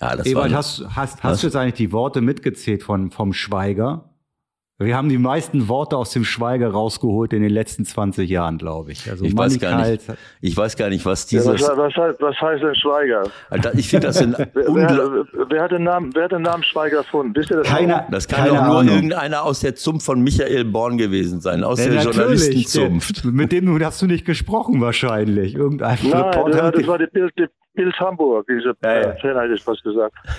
Ja, das Ewald, war, hast, hast, hast du jetzt eigentlich die Worte mitgezählt von, vom Schweiger? Wir haben die meisten Worte aus dem Schweiger rausgeholt in den letzten 20 Jahren, glaube ich. Also ich weiß gar nicht. Ich weiß gar nicht, was Ja, dieses. was, was, heißt, was heißt denn Schweiger? Alter, ich finde das ein Wer, unglaublich. wer, wer, hat den Namen, wer hat den Namen Schweiger erfunden? Wisst ihr das? Keiner, Das kann keine doch nur Ahnung. irgendeiner aus der Zunft von Michael Born gewesen sein, aus Ja, der Journalistenzunft. der- Mit dem hast du nicht gesprochen wahrscheinlich. Irgendein Nein, Reporter das, hat das war die Bild, die Bild Hamburg, diese Ja, ja. Fan hätte ich fast gesagt.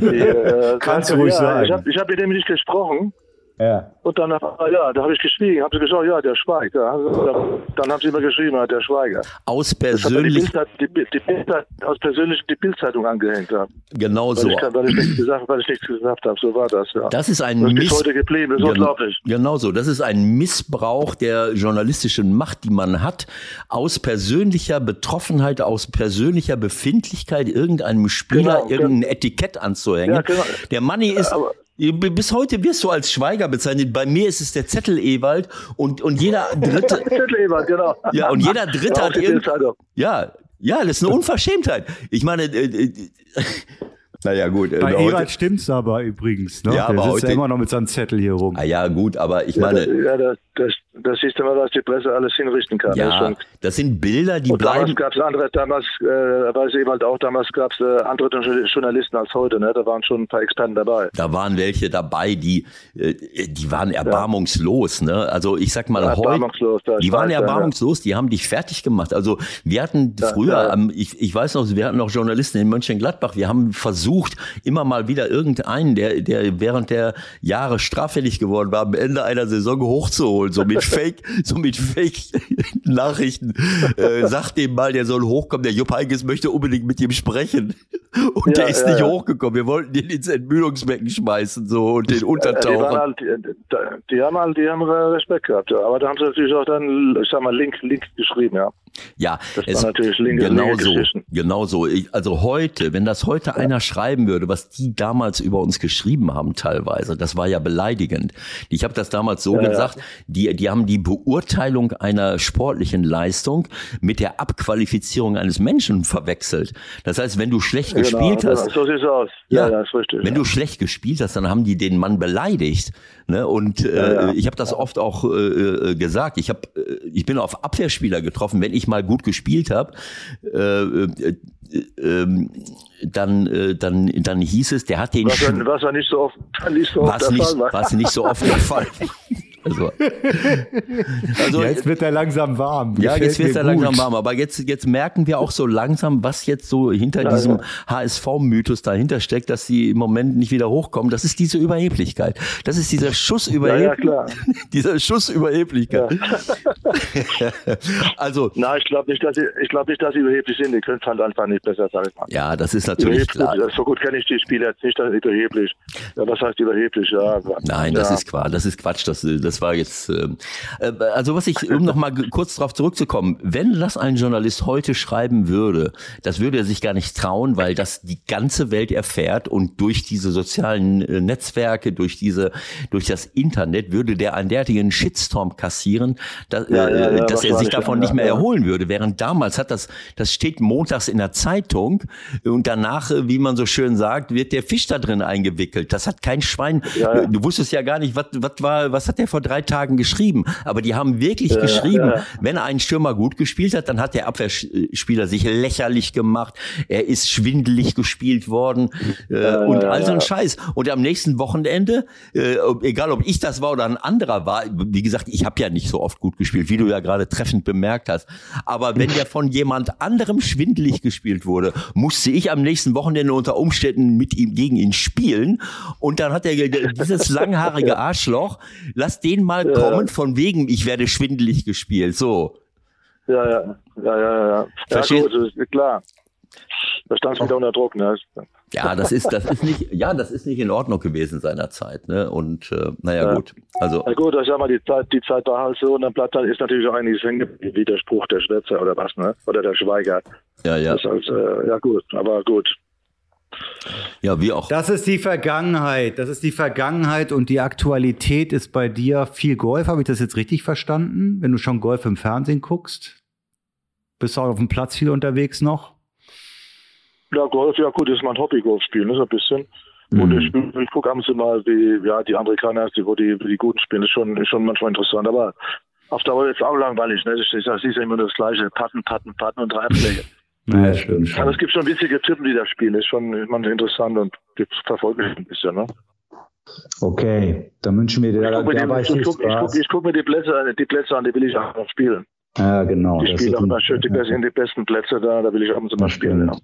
Die, äh, Kannst du ruhig ja, sagen. Ich habe hab mit dem nicht gesprochen. Ja. Und dann, ah, ja, da habe ich geschwiegen, habe sie gesagt, ja, der schweigt. Ja. Dann, dann haben sie immer geschrieben, ja, der Schweiger. Aus die persönlich, Bild, die, Bild- die Bild hat aus persönlich die Bildzeitung angehängt haben. genau Weil, so. ich, weil, ich nichts gesagt, weil ich nichts gesagt habe. So war das, ja. Das ist ein Das ist heute geblieben, das ist Gen- unglaublich. Genau so. Das ist ein Missbrauch der journalistischen Macht, die man hat, aus persönlicher Betroffenheit, aus persönlicher Befindlichkeit irgendeinem Spieler Genau, irgendein Etikett anzuhängen. Ja, genau. Der Manni ist. Aber- bis heute wirst du als Schweiger bezeichnet. Bei mir ist es der Zettel Ewald und, und jeder dritte, Zettel Ebert, genau. ja, und jeder dritte Ja, hat die irgend, Bildzeitung. ja, ja, das ist eine Unverschämtheit. Ich meine, äh, äh, naja, gut. äh, Bei heute- Ewald stimmt's aber übrigens. Ne? Ja, Der aber sitzt heute- ja immer noch mit seinem Zettel hier rum. Ah ja, gut, aber ich Ja, meine, ja, das, das, das siehst du mal, was die Presse alles hinrichten kann. Das ist ja, schon- das sind Bilder, die Und damals bleiben. gab es andere, damals, äh, weiß ich halt auch, damals gab es äh, andere Journalisten als heute, ne? Da waren schon ein paar Experten dabei. Da waren welche dabei, die, äh, die waren erbarmungslos, ne? Also ich sag mal, heute, Erbarmungslos, das die waren ja. erbarmungslos, die haben dich fertig gemacht. Also wir hatten früher, ja. ähm, ich, ich weiß noch, wir hatten noch Journalisten in Mönchengladbach, wir haben versucht, immer mal wieder irgendeinen, der, der während der Jahre straffällig geworden war, am Ende einer Saison hochzuholen, so mit Fake, so mit Fake-Nachrichten. Äh, sagt dem mal, der soll hochkommen, der Jupp Heynckes möchte unbedingt mit ihm sprechen. Und Ja, der ist ja, nicht ja. hochgekommen. Wir wollten den ins Entmüdungsbecken schmeißen, so, und den Ja, die, untertauchen. halt, die, die haben halt, die haben äh, Respekt gehabt, ja. Aber da haben sie natürlich auch dann, ich sag mal, Link, Link geschrieben, ja. Ja, Das es, war natürlich linke- genau so, genau so. Ich, also heute, wenn das heute einer schreiben würde, was die damals über uns geschrieben haben, teilweise, das war ja beleidigend. Ich habe das damals so ja. gesagt, die, die haben die Beurteilung einer sportlichen Leistung mit der Abqualifizierung eines Menschen verwechselt. Das heißt, wenn du schlecht gespielt genau, hast, So sieht's aus. Ja, ja, richtig. wenn ja. du schlecht gespielt hast, dann haben die den Mann beleidigt. Ne? Und äh, Ja, ja. ich habe das oft auch äh, äh, gesagt. Ich hab, äh, ich bin auf Abwehrspieler getroffen, wenn ich mal gut gespielt habe. Äh, äh, äh, ähm, dann, äh, dann, dann hieß es, der hat den was, ja- was ja nicht so oft, nicht so oft was der nicht, Fall war. was nicht so oft der Fall. Also, also Jetzt wird er langsam warm. ja, Gefällt jetzt wird er langsam warm. Aber jetzt, jetzt merken wir auch so langsam, was jetzt so hinter diesem HSV-Mythos dahinter steckt, dass sie im Moment nicht wieder hochkommen. Das ist diese Überheblichkeit. Das ist dieser Schuss Ja, ja, Überheblichkeit. klar. dieser Schuss Überheblichkeit. also, Na, ich glaube nicht, dass sie, ich glaube nicht, dass sie überheblich sind. Die können es halt einfach nicht besser, sag ich mal. ja, das ist natürlich Überheblich, klar. so gut kenne ich die Spieler jetzt nicht, dass sie überheblich. Ja, was heißt überheblich? Ja, Nein, ja. das ist Quatsch. Das ist Quatsch. Das, das das war jetzt, äh, äh also was ich, um nochmal kurz darauf zurückzukommen, wenn das ein Journalist heute schreiben würde, das würde er sich gar nicht trauen, weil das die ganze Welt erfährt und durch diese sozialen äh, Netzwerke, durch diese, durch das Internet würde der einen derartigen Shitstorm kassieren, dass, ja, ja, ja, dass er sich davon nicht mehr erholen würde. Während damals hat das, das steht montags in der Zeitung und danach, wie man so schön sagt, wird der Fisch da drin eingewickelt. Das hat kein Schwein. Du wusstest ja gar nicht, was, was war, was hat der vor drei Tagen geschrieben? Aber die haben wirklich geschrieben, wenn ein Stürmer gut gespielt hat, dann hat der Abwehrspieler sich lächerlich gemacht. Er ist schwindelig gespielt worden äh, und all so ein Scheiß. Und am nächsten Wochenende, äh, egal ob ich das war oder ein anderer war, wie gesagt, ich habe ja nicht so oft gut gespielt, wie du ja gerade treffend bemerkt hast. Aber wenn der von jemand anderem schwindelig gespielt wurde, musste ich am nächsten Wochenende unter Umständen mit ihm gegen ihn spielen. Und dann hat er dieses langhaarige Arschloch, lass den mal ja. kommen, von wegen, ich werde schwindelig gespielt. So. Ja, ja, ja, ja, ja. Verstehst? Ja, gut, ist klar. Da stand es wieder unter Druck, ne? Ja, das ist, das ist nicht, ja, das ist nicht in Ordnung gewesen seinerzeit, ne? Und äh, naja, ja. gut. Also. Na gut, ich sag mal, die Zeit, die Zeit war halt so und dann bleibt halt, ist natürlich auch einiges hängen wie der Spruch der Schwätzer oder was, ne? Oder der Schweiger. Ja, ja. Halt, äh, ja gut, aber gut. Ja, wie auch. Das ist die Vergangenheit. Das ist die Vergangenheit und die Aktualität ist bei dir viel Golf. Habe ich das jetzt richtig verstanden? Wenn du schon Golf im Fernsehen guckst? Bist du auch auf dem Platz viel unterwegs noch? Ja, Golf, ja gut, das ist mein Hobby, Golf spielen, ist ein bisschen. Mhm. Und ich, ich gucke abends immer, wie ja, die Amerikaner, die, wo die, die Guten spielen, das ist schon, ist schon manchmal interessant. Aber auf Dauer ist es auch langweilig. Ne? Ich, ich, ich sehe immer das Gleiche. Patten, Patten, Patten und Dreifläche. Ja, stimmt. Aber es gibt schon witzige Typen, die da spielen. Ist schon manchmal interessant und verfolgt mich ein bisschen. Ne? Okay, dann wünschen wir dir ich gucke mir, die, ich guck, ich guck, ich guck mir die, Plätze, die Plätze an, die will ich auch noch spielen. Ja, genau. Ich spiele auch mal schön die, besten, die besten Plätze da, da will ich abends immer spielen. Ja.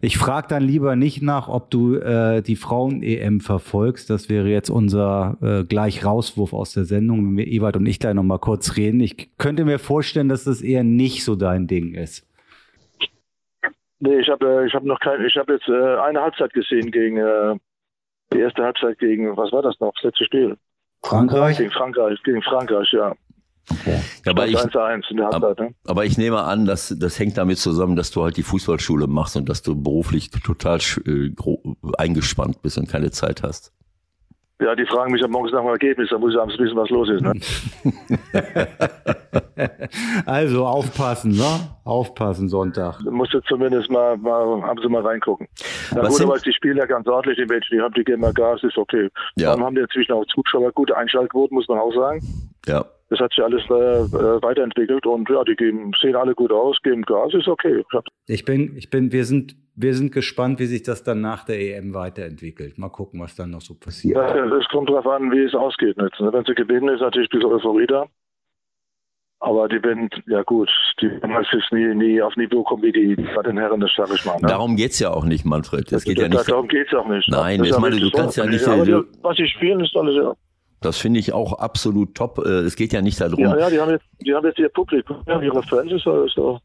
Ich frage dann lieber nicht nach, ob du äh, die Frauen-EM verfolgst. Das wäre jetzt unser äh, gleich Rauswurf aus der Sendung, wenn wir Ewald und ich gleich noch mal kurz reden. Ich könnte mir vorstellen, dass das eher nicht so dein Ding ist. Nee, ich habe äh, ich hab noch kein, ich habe jetzt äh, eine Halbzeit gesehen gegen äh, die erste Halbzeit gegen, was war das noch, das letzte Spiel? Frankreich? Gegen Frankreich, gegen Frankreich, ja. Okay. Ja, aber, ich, 1 1 Halbzeit, ne? aber ich nehme an, dass das hängt damit zusammen, dass du halt die Fußballschule machst und dass du beruflich total äh, eingespannt bist und keine Zeit hast. Ja, die fragen mich am Morgen nach dem Ergebnis, da muss ich abends wissen, was los ist. Ne? also aufpassen, ne? Aufpassen Sonntag. Du musst jetzt zumindest mal, mal haben sie mal reingucken. Na was gut, aber die spielen ja ganz ordentlich, die Menschen, die haben die geben mal Gas, ist okay. Ja. Dann haben die inzwischen auch Zuschauer gute Einschaltquoten, muss man auch sagen. Ja. Das hat sich alles äh, äh, weiterentwickelt und ja, die geben, sehen alle gut aus, geben Gas, ist okay. Ich bin, ich bin, wir sind, wir sind gespannt, wie sich das dann nach der EM weiterentwickelt. Mal gucken, was dann noch so passiert. Ja, es kommt darauf an, wie es ausgeht jetzt. Ne? Wenn sie gewinnen, ist natürlich ein bisschen Euphorie da. Aber die werden, ja gut, die werden jetzt nie, nie auf Niveau kommen wie die bei den Herren, das sage ich mal. Ne? Darum geht's ja auch nicht, Manfred. Das, geht das, ja nicht. Darum geht's auch nicht. Nein, ich meine, du kannst ja nicht. Aber was sie spielen, ist alles ja. Das finde ich auch absolut top. Äh, es geht ja nicht darum. Ja, ja, die haben jetzt, die haben jetzt ihr Publikum, ja, ihre Fans ist so. so.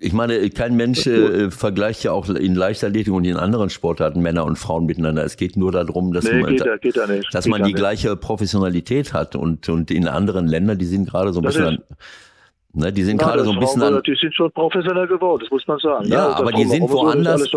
Ich meine, kein Mensch äh, vergleicht ja auch in Leichtathletik und in anderen Sportarten Männer und Frauen miteinander. Es geht nur darum, dass nee, man, geht ja, geht nicht. dass man die gleiche Professionalität hat und, und in anderen Ländern, die sind gerade so ein das bisschen. Ist, Ne, die sind ja, gerade so ein bisschen an, Die sind schon professionell geworden, das muss man sagen. Ja, ja aber die sind woanders.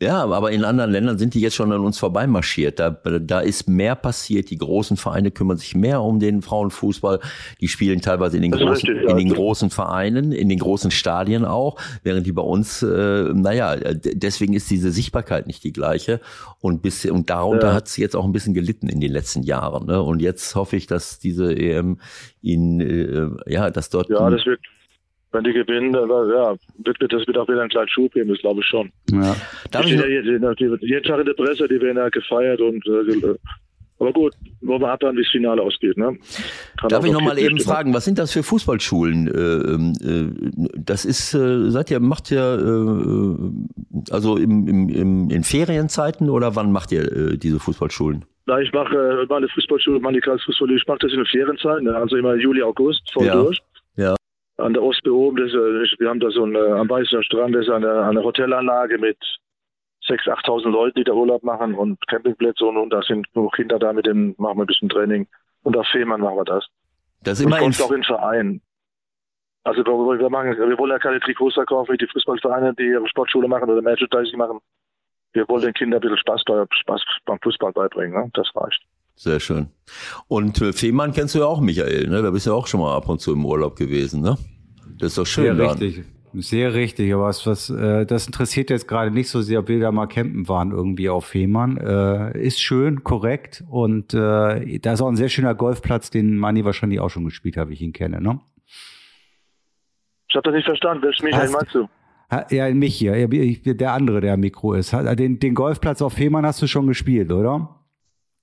Ja, aber in anderen Ländern sind die jetzt schon an uns vorbeimarschiert. Da, da ist mehr passiert. Die großen Vereine kümmern sich mehr um den Frauenfußball. Die spielen teilweise in den, großen, richtig, in den großen Vereinen, in den großen Stadien auch, während die bei uns, äh, naja, deswegen ist diese Sichtbarkeit nicht die gleiche. Und, bis, und darunter ja. hat es jetzt auch ein bisschen gelitten in den letzten Jahren. Ne? Und jetzt hoffe ich, dass diese EM in, äh, ja, dass dort. Ja, das wird, wenn die gewinnen, ja, wird, das wird auch wieder ein kleines Schub geben, das glaube ich schon. Ja. Darf ich, ich ja jeden, jeden Tag in der Presse, die werden ja gefeiert und äh, aber gut, wollen wir abwarten, wie das Finale ausgeht. Ne? Darf ich nochmal eben fragen, was sind das für Fußballschulen? Äh, ähm, äh, das ist, äh, seid ihr, macht ihr, also im, im, im, in Ferienzeiten oder wann macht ihr diese Fußballschulen? Na, ich mache äh, meine Fußballschule, meine Kreisfußball, ich mache das in der Ferienzeit, ne? also immer Juli, August, voll ja. durch. Ja. An der Ostsee oben, das, äh, wir haben da so ein, äh, am Weißen Strand, das ist eine, eine Hotelanlage mit 6.000, 8.000 Leuten, die da Urlaub machen und Campingplätze und, und da sind nur Kinder da, mit denen machen wir ein bisschen Training. Und auf Fehmarn machen wir das. Das ist immer und auch in Verein. Also wir, wir, machen, wir wollen ja keine Trikots verkaufen wie die Fußballvereine, die ihre Sportschule machen oder Merchandising machen. Wir wollen den Kindern ein bisschen Spaß, bei, Spaß beim Fußball beibringen. Ne? Das reicht. Sehr schön. Und äh, Fehmarn kennst du ja auch, Michael. Ne? Da bist du ja auch schon mal ab und zu im Urlaub gewesen. Ne? Das ist doch schön. Sehr richtig. Sehr richtig, aber was, was äh, das interessiert jetzt gerade nicht so sehr, ob wir da mal campen waren irgendwie auf Fehmarn. Äh, ist schön, korrekt und äh, da ist auch ein sehr schöner Golfplatz, den Mani wahrscheinlich auch schon gespielt hat, wie ich ihn kenne, ne? Ich habe das nicht verstanden. Welchen Michael meinst du? Ja, mich hier, der andere, der am Mikro ist. Den, den Golfplatz auf Fehmarn hast du schon gespielt, oder?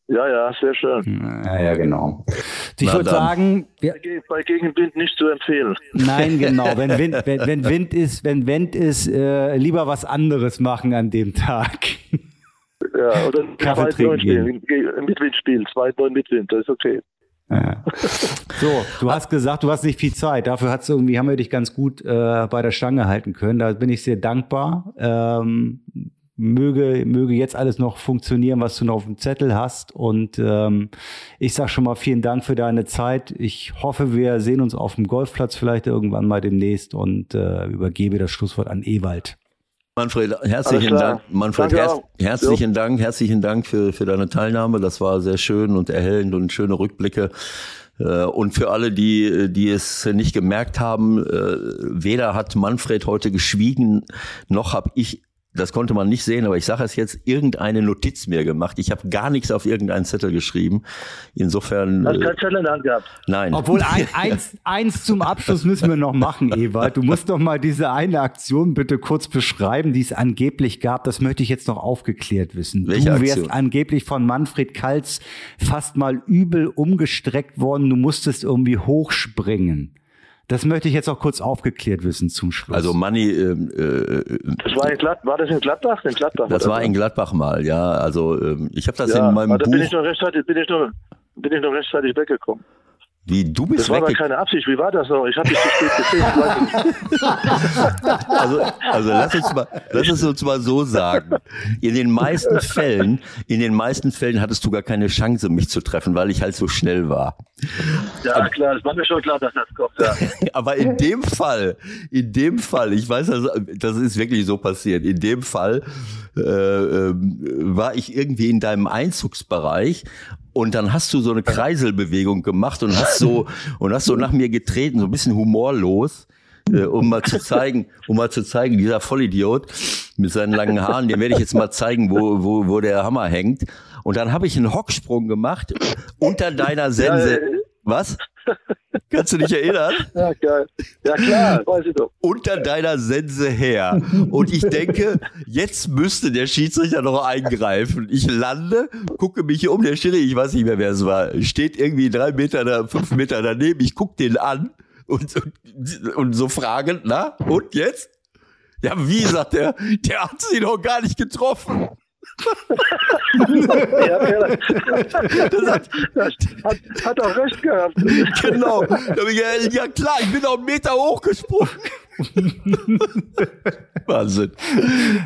Ja, ja, sehr schön. Ja, ja, genau. Ich würde sagen, ja, bei Gegenwind nicht zu empfehlen. Nein, genau. Wenn Wind, wenn, wenn Wind ist, wenn Wind ist, äh, lieber was anderes machen an dem Tag. Ja, oder Kaffee trinken. Spielen, Mitwind spielen, 2-9 Mitwind, das ist okay. Ja. So, du hast gesagt, du hast nicht viel Zeit. Dafür hat's irgendwie, haben wir dich ganz gut äh, bei der Stange halten können. Da bin ich sehr dankbar. Ähm, möge, möge jetzt alles noch funktionieren, was du noch auf dem Zettel hast. Und ähm, ich sag schon mal vielen Dank für deine Zeit. Ich hoffe, wir sehen uns auf dem Golfplatz vielleicht irgendwann mal demnächst und äh, übergebe das Schlusswort an Ewald. Manfred, herzlichen Dank. Manfred, her herzlichen jo. Dank, herzlichen Dank für, für deine Teilnahme. Das war sehr schön und erhellend und schöne Rückblicke. Äh, und für alle, die, die es nicht gemerkt haben, äh, weder hat Manfred heute geschwiegen, noch habe ich das konnte man nicht sehen, aber ich sage es jetzt, irgendeine Notiz mir gemacht. Ich habe gar nichts auf irgendeinen Zettel geschrieben. Insofern. Hast du keinen Zettel in der Hand gehabt? Nein. Obwohl ein, eins, eins zum Abschluss müssen wir noch machen, Ewald. Du musst doch mal diese eine Aktion bitte kurz beschreiben, die es angeblich gab. Das möchte ich jetzt noch aufgeklärt wissen. Welche du wärst Aktion? angeblich von Manfred Kalz fast mal übel umgestreckt worden. Du musstest irgendwie hochspringen. Das möchte ich jetzt auch kurz aufgeklärt wissen zum Schluss. Also Manni, äh, äh, das war, in Glad war das in Gladbach? In Gladbach das war in Gladbach mal, ja. Also ähm, ich habe das ja, in meinem da Buch. Bin ich noch rechtzeitig, bin ich noch, bin ich noch rechtzeitig weggekommen. Wie, du bist Das war aber keine Absicht. Wie war das noch? Ich habe dich zu spät gesehen. Also, also lass uns mal, lass es uns mal so sagen. In den meisten Fällen, in den meisten Fällen hattest du gar keine Chance, mich zu treffen, weil ich halt so schnell war. Ja, klar, das war mir schon klar, dass das kommt. Ja. Aber in dem Fall, in dem Fall, ich weiß, das, das ist wirklich so passiert. In dem Fall äh, ähm, war ich irgendwie in deinem Einzugsbereich und dann hast du so eine Kreiselbewegung gemacht und hast so und hast so nach mir getreten, so ein bisschen humorlos. Äh, um mal zu zeigen, um mal zu zeigen, dieser Vollidiot mit seinen langen Haaren, dem werde ich jetzt mal zeigen, wo, wo, wo der Hammer hängt. Und dann habe ich einen Hocksprung gemacht unter deiner Sense. Was? Kannst du dich erinnern? ja, geil. Ja, klar, weiß ich doch. unter deiner Sense her. Und ich denke, jetzt müsste der Schiedsrichter noch eingreifen. Ich lande, gucke mich hier um, der Schiri, ich weiß nicht mehr, wer es war, steht irgendwie drei Meter, fünf Meter daneben. Ich guck den an und, und, und so fragend, na, und jetzt? Ja, wie, sagt er, der hat sie noch gar nicht getroffen. Ja, ja. Das hat, hat, hat auch recht gehabt. Genau. Ja, klar, ich bin noch einen Meter hochgesprungen. Wahnsinn.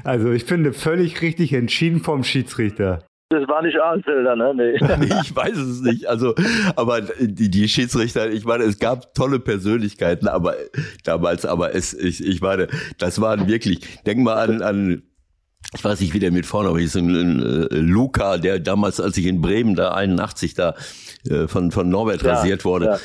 Also ich finde völlig richtig entschieden vom Schiedsrichter. Das war nicht Arnfelder, ne? Nee. Nee, ich weiß es nicht. Also, aber die, die Schiedsrichter, ich meine, es gab tolle Persönlichkeiten, aber damals, aber es, ich, ich meine, das waren wirklich, denk mal an, an ich weiß nicht, wie der mit vorne hieß, ein, ein, äh, Luca, der damals, als ich in Bremen da 81 da äh, von, von Norbert Ja, rasiert wurde, ja.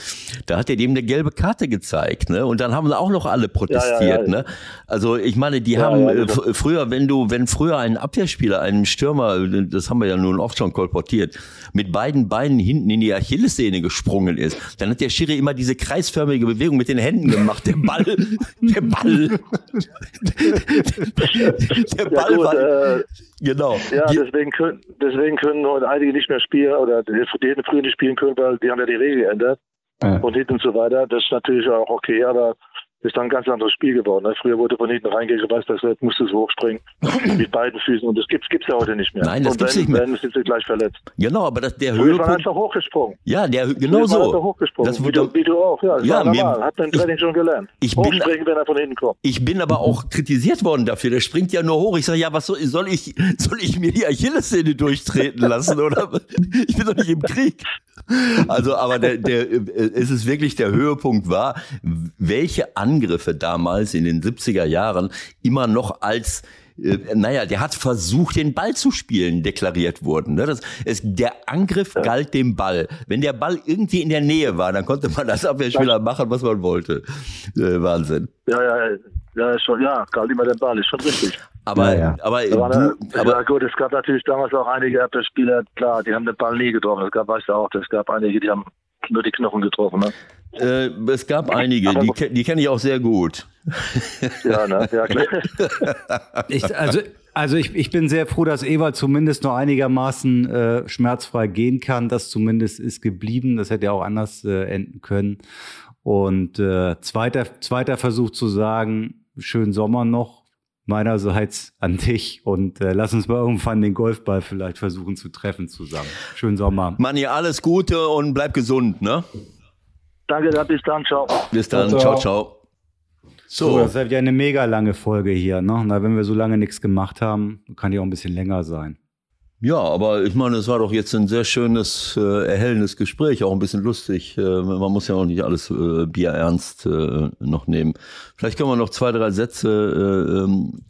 da hat er dem eine gelbe Karte gezeigt, ne? Und dann haben auch noch alle protestiert, ne? Also ich meine, die haben äh, früher, wenn du, wenn früher ein Abwehrspieler, einen Stürmer, das haben wir ja nun oft schon kolportiert, mit beiden Beinen hinten in die Achillessehne gesprungen ist, dann hat der Schiri immer diese kreisförmige Bewegung mit den Händen gemacht. Der Ball, der Ball, der Ja, Ball war, äh, genau. ja Die- deswegen, können, deswegen können heute einige nicht mehr spielen oder die, die früher nicht spielen können, weil die haben ja die Regel geändert und hinten und so weiter. Das ist natürlich auch okay, aber ist dann ein ganz anderes Spiel geworden. Ne? Früher wurde von hinten reingegewasst, das musst du so hochspringen mit beiden Füßen und das gibt's gibt's ja heute nicht mehr. Nein, das und gibt's wenn, nicht mehr. Dann sind sie gleich verletzt. Genau, aber das, der waren Höhepunkt, einfach hochgesprungen. ja, der, genau waren einfach so. hochgesprungen. Das wie, wurde, du, wie du auch, ja. Das Ja, war mir- normal. Hat man im Training schon gelernt. Ich bin- wenn er von hinten kommt. Ich bin aber auch kritisiert worden dafür. Der springt ja nur hoch. Ich sage, ja, was soll, soll ich, soll ich mir die Achillessehne durchtreten lassen oder? Ich bin doch nicht im Krieg. Also, aber der, der, es ist wirklich der Höhepunkt war, welche Angriffe damals in den 70er Jahren immer noch als äh, naja, der hat versucht, den Ball zu spielen, deklariert wurden. Ne? Das, es, der Angriff galt dem Ball. Wenn der Ball irgendwie in der Nähe war, dann konnte man als Abwehrspieler machen, was man wollte. Äh, Wahnsinn. Ja, ja, ja, schon, ja, galt immer der Ball, ist schon richtig. Aber, ja, ja. aber, du, eine, aber ja, gut, es gab natürlich damals auch einige Abwehrspieler, klar, die haben den Ball nie getroffen. Es gab, weißt du auch, es gab einige, die haben nur die Knochen getroffen. Ne? Äh, es gab einige, die, die kenne ich auch sehr gut. Ja, ne? ja klar. Ich, also also ich, ich bin sehr froh, dass Ewald zumindest noch einigermaßen äh, schmerzfrei gehen kann. Das zumindest ist geblieben. Das hätte ja auch anders äh, enden können. Und äh, zweiter, zweiter Versuch zu sagen, schönen Sommer noch meinerseits an dich und äh, lass uns mal irgendwann den Golfball vielleicht versuchen zu treffen zusammen. Schönen Sommer. Manni, alles Gute und bleib gesund, ne? Danke, bis dann, ciao. Bis dann, ciao, ciao. ciao. So. so. das ist ja eine mega lange Folge hier. Ne? Na, wenn wir so lange nichts gemacht haben, kann die auch ein bisschen länger sein. Ja, aber ich meine, es war doch jetzt ein sehr schönes, äh, erhellendes Gespräch, auch ein bisschen lustig. Äh, man muss ja auch nicht alles äh, bierernst äh, noch nehmen. Vielleicht können wir noch zwei, drei Sätze äh, ähm,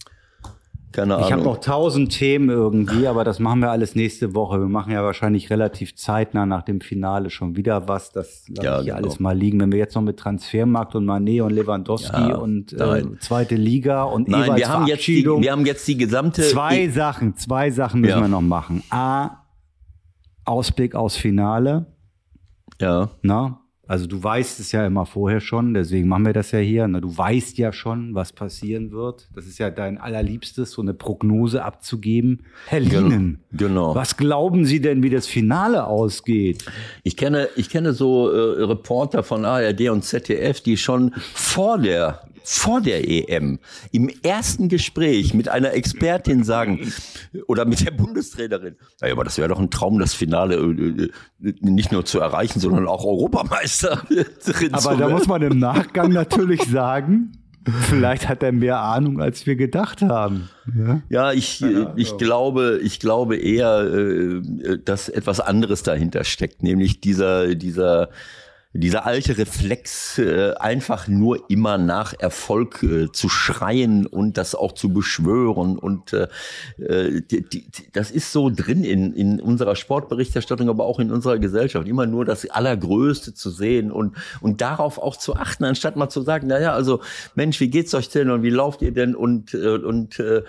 keine Ahnung. Ich habe noch tausend Themen irgendwie, aber das machen wir alles nächste Woche. Wir machen ja wahrscheinlich relativ zeitnah nach dem Finale schon wieder was. Das lasse ja, ich hier genau. alles mal liegen. Wenn wir jetzt noch mit Transfermarkt und Manet und Lewandowski ja, und äh, zweite Liga und nein, wir haben jetzt die, wir haben jetzt die gesamte zwei e Sachen, zwei Sachen müssen ja. wir noch machen. A Ausblick aus Finale. Ja. Na, also du weißt es ja immer vorher schon, deswegen machen wir das ja hier. Ne? Du weißt ja schon, was passieren wird. Das ist ja dein allerliebstes, so eine Prognose abzugeben. Herr Lienen, genau. was glauben Sie denn, wie das Finale ausgeht? Ich kenne, ich kenne so äh, Reporter von ARD und ZDF, die schon vor der vor der EM im ersten Gespräch mit einer Expertin sagen oder mit der Bundestrainerin, naja, aber das wäre doch ein Traum, das Finale äh, äh, nicht nur zu erreichen, sondern auch Europameister drin Aber da muss man im Nachgang natürlich sagen, Vielleicht hat er mehr Ahnung, als wir gedacht haben. Ja, ja ich, ja, ich, glaube, ich glaube eher, äh, dass etwas anderes dahinter steckt, nämlich dieser, dieser dieser alte Reflex, äh, einfach nur immer nach Erfolg äh, zu schreien und das auch zu beschwören. Und äh, äh die, die, das ist so drin in, in unserer Sportberichterstattung, aber auch in unserer Gesellschaft. Immer nur das Allergrößte zu sehen und, und darauf auch zu achten, anstatt mal zu sagen, naja, also Mensch, wie geht's euch denn und wie lauft ihr denn und, äh, und äh,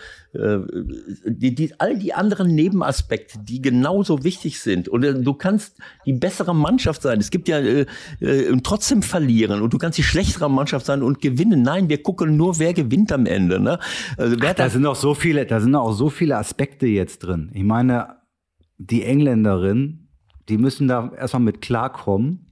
die, die, all die anderen Nebenaspekte, die genauso wichtig sind. Und äh, du kannst die bessere Mannschaft sein. Es gibt ja äh, äh, trotzdem verlieren und du kannst die schlechtere Mannschaft sein und gewinnen. Nein, wir gucken nur, wer gewinnt am Ende. Ne? Also, wer Ach, da sind auch so viele, da sind auch so viele Aspekte jetzt drin. Ich meine, die Engländerin, die müssen da erstmal mit klarkommen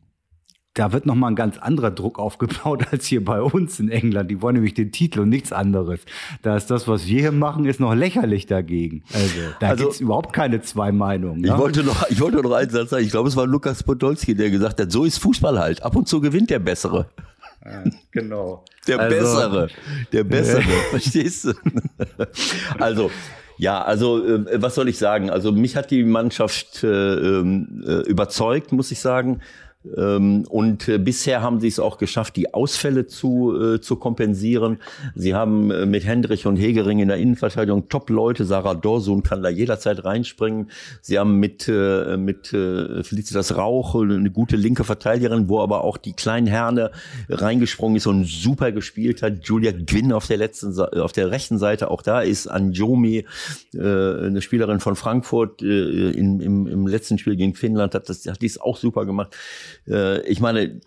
da wird nochmal ein ganz anderer Druck aufgebaut als hier bei uns in England. Die wollen nämlich den Titel und nichts anderes. Da ist das, was wir hier machen, ist noch lächerlich dagegen. Also da also, gibt's überhaupt keine zwei Meinungen. Ne? Ich wollte noch, ich wollte noch einen Satz sagen. Ich glaube, es war Lukas Podolski, der gesagt hat, so ist Fußball halt. Ab und zu gewinnt der Bessere. Ja, genau. Der also, Bessere. Der Bessere. Verstehst du? also, ja, also äh, was soll ich sagen? Also mich hat die Mannschaft äh, ähm, äh, überzeugt, muss ich sagen. Ähm, und äh, bisher haben sie es auch geschafft, die Ausfälle zu, äh, zu kompensieren. Sie haben äh, mit Hendrich und Hegering in der Innenverteidigung Top-Leute. Sarah Dorsun kann da jederzeit reinspringen. Sie haben mit, mit Felicitas Rauch eine gute linke Verteidigerin, wo aber auch die kleinen Herne reingesprungen ist und super gespielt hat. Julia Gwynn auf der letzten, auf der rechten Seite. Auch da ist Anjomi, eine Spielerin von Frankfurt, im, im, im letzten Spiel gegen Finnland hat das, hat dies auch super gemacht äh, ich meine,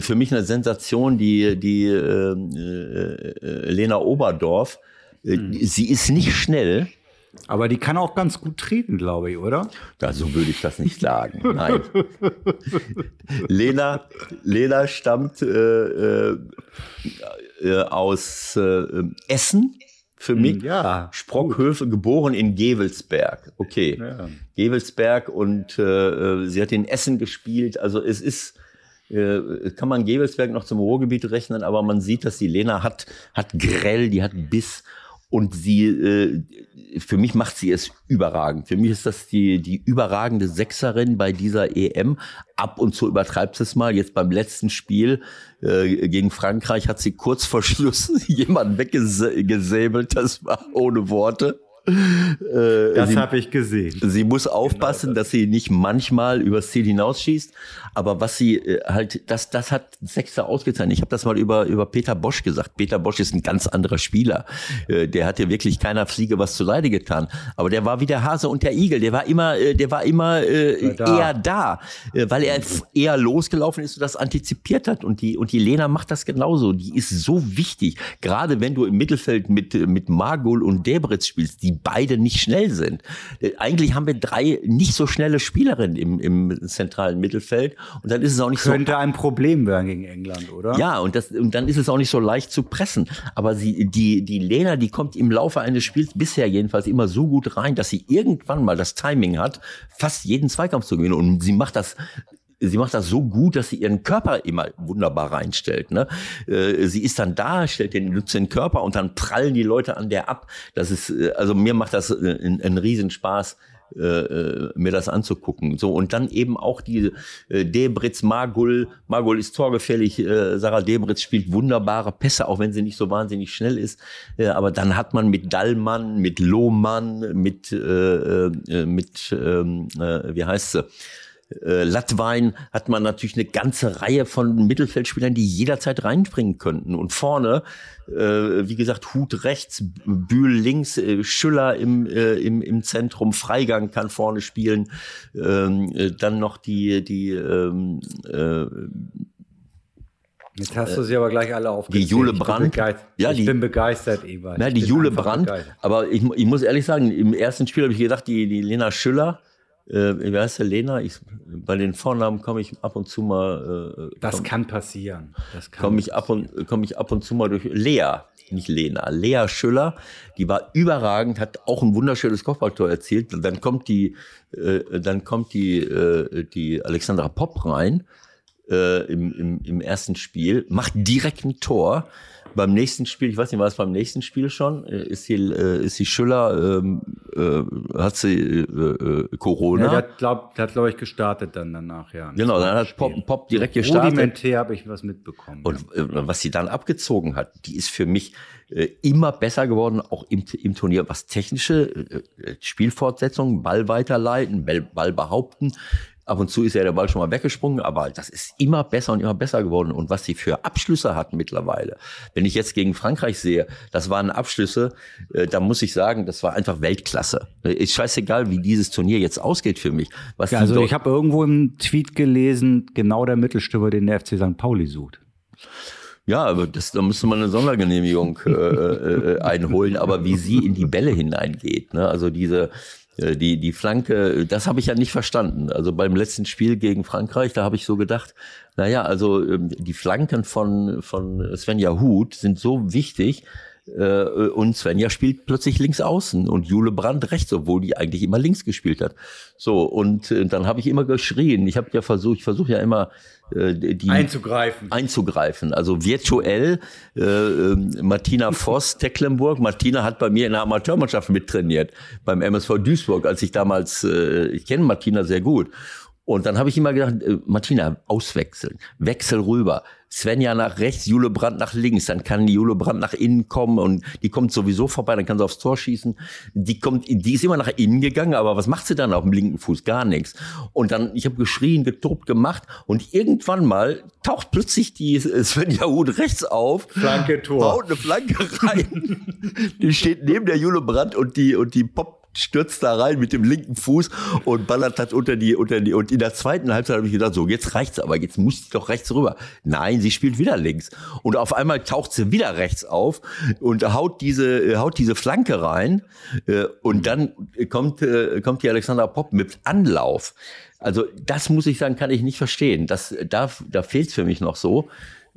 für mich eine Sensation, die, die äh, äh, Lena Oberdorf, äh, mhm. sie ist nicht schnell. Aber die kann auch ganz gut treten, glaube ich, oder? Ja, so würde ich das nicht sagen. Nein. Lena, Lena stammt äh, äh, äh aus äh, Essen für hm, mich. Ja. Sprockhöfe, geboren in Gevelsberg. Okay. Ja. Gevelsberg und äh, sie hat in Essen gespielt. Also es ist, äh, kann man Gevelsberg noch zum Ruhrgebiet rechnen, aber man sieht, dass die Lena hat, hat grell, die hat Biss. Und sie, äh, für mich macht sie es überragend. Für mich ist das die, die überragende Sechserin bei dieser EM. Ab und zu übertreibt es mal. Jetzt beim letzten Spiel äh, gegen Frankreich hat sie kurz vor Schluss jemanden weggesäbelt. Das war ohne Worte. Äh, das habe ich gesehen. Sie muss aufpassen, genau das. dass sie nicht manchmal übers Ziel hinausschießt. Aber was sie äh, halt, das, das hat Sechster ausgezeichnet. Ich habe das mal über, über Peter Bosch gesagt. Peter Bosch ist ein ganz anderer Spieler. Äh, der hat ja wirklich keiner Fliege was zu Leide getan. Aber der war wie der Hase und der Igel. Der war immer, äh, der war immer äh, da. eher da, äh, weil er eher losgelaufen ist und das antizipiert hat. Und die, und die Lena macht das genauso. Die ist so wichtig. Gerade wenn du im Mittelfeld mit, mit Margul und Debritz spielst, die beide nicht schnell sind. Äh, eigentlich haben wir drei nicht so schnelle Spielerinnen im, im zentralen Mittelfeld und dann ist es auch nicht Könnte so. ein Problem werden gegen England, oder? Ja, und, das, und dann ist es auch nicht so leicht zu pressen. Aber sie, die, die Lena, die kommt im Laufe eines Spiels bisher jedenfalls immer so gut rein, dass sie irgendwann mal das Timing hat, fast jeden Zweikampf zu gewinnen. Und sie macht das sie macht das so gut, dass sie ihren Körper immer wunderbar reinstellt. Ne? Äh, sie ist dann da, stellt den, nutzt den Körper und dann prallen die Leute an der ab. Das ist, äh, also mir macht das äh, einen, einen Riesenspaß. Äh, mir das anzugucken. So und dann eben auch die äh, Debritz, Magul. Magul ist torgefällig. Äh, Sarah Debritz spielt wunderbare Pässe, auch wenn sie nicht so wahnsinnig schnell ist. Äh, aber dann hat man mit Dallmann, mit Lohmann, mit äh, äh, mit ähm, äh, wie heißt sie? Äh, Latwein hat man natürlich eine ganze Reihe von Mittelfeldspielern, die jederzeit reinbringen könnten. Und vorne, äh, wie gesagt, Hut rechts, Bühl links, äh, Schüller im, äh, im, im Zentrum, Freigang kann vorne spielen. Ähm, äh, dann noch die, die ähm, äh, Jetzt hast du sie aber gleich alle aufgezählt. Die Jule Brandt. Ja, ich die, bin begeistert, Ewald. Na, die Jule Brandt. Aber ich, ich muss ehrlich sagen, im ersten Spiel habe ich gedacht, die, die Lena Schüller, äh, wie heißt der Lena? Ich, bei den Vornamen komme ich ab und zu mal. Äh, das komm, kann passieren. Das komme ich ab und komme ich ab und zu mal durch. Lea, nicht Lena, Lea Schüller, die war überragend, hat auch ein wunderschönes Kopfballtor erzielt. Und dann kommt die, äh, dann kommt die, äh, die Alexandra Popp rein äh, im, im, im ersten Spiel, macht direkt ein Tor beim nächsten Spiel, ich weiß nicht, war es beim nächsten Spiel schon, äh, ist die, äh, ist die Schüller, ähm, äh, hat sie äh, äh Corona? Ja, der hat, glaub, glaube ich, gestartet dann danach, ja. Genau, dann hat Pop, Pop direkt gestartet. Rudimentär habe ich was mitbekommen. Und ja. Äh, was sie dann abgezogen hat, die ist für mich immer besser geworden, auch im, im Turnier, was technische äh, Spielfortsetzung, Ball weiterleiten, Ball, Ball behaupten, Ab und zu ist ja der Ball schon mal weggesprungen, aber das ist immer besser und immer besser geworden. Und was sie für Abschlüsse hat mittlerweile, wenn ich jetzt gegen Frankreich sehe, das waren Abschlüsse, äh, da muss ich sagen, das war einfach Weltklasse. Ist scheißegal, wie dieses Turnier jetzt ausgeht für mich. Was ja, also ich habe irgendwo im Tweet gelesen, genau der Mittelstürmer, den der FC St. Pauli sucht. Ja, aber das, da müsste man eine Sondergenehmigung äh, äh, einholen. Aber wie sie in die Bälle hineingeht, ne? also diese äh, die, die Flanke, das habe ich ja nicht verstanden. Also beim letzten Spiel gegen Frankreich, da habe ich so gedacht, naja, also ähm, die Flanken von, von Svenja Huth sind so wichtig, äh, und Svenja spielt plötzlich links außen und Jule Brandt rechts, obwohl die eigentlich immer links gespielt hat. So, und äh, dann habe ich immer geschrien. Ich habe ja versucht, ich versuche ja immer äh, die einzugreifen. Einzugreifen. Also virtuell äh, ähm, Martina Voss, Tecklenburg. Martina hat bei mir in der Amateurmannschaft mittrainiert, beim MSV Duisburg, als ich damals, äh, ich kenne Martina sehr gut. Und dann habe ich immer gedacht, äh, Martina, auswechseln, wechsel rüber. Svenja nach rechts, Jule Brandt nach links, dann kann die Jule Brandt nach innen kommen und die kommt sowieso vorbei, dann kann sie aufs Tor schießen. Die kommt, die ist immer nach innen gegangen, aber was macht sie dann auf dem linken Fuß? Gar nichts. Und dann, ich habe geschrien, getobt, gemacht und irgendwann mal taucht plötzlich die Svenja Huth rechts auf, Flanke Tor, haut eine Flanke rein. die steht neben der Jule Brandt und die und die poppt stürzt da rein mit dem linken Fuß und ballert das unter die, unter die, und in der zweiten Halbzeit habe ich gedacht, so, jetzt reicht's aber, jetzt muss sie doch rechts rüber. Nein, sie spielt wieder links. Und auf einmal taucht sie wieder rechts auf und haut diese, äh, haut diese Flanke rein, äh, und dann kommt, äh, kommt die Alexandra Popp mit Anlauf. Also, das muss ich sagen, kann ich nicht verstehen. Das, da, da fehlt's für mich noch so.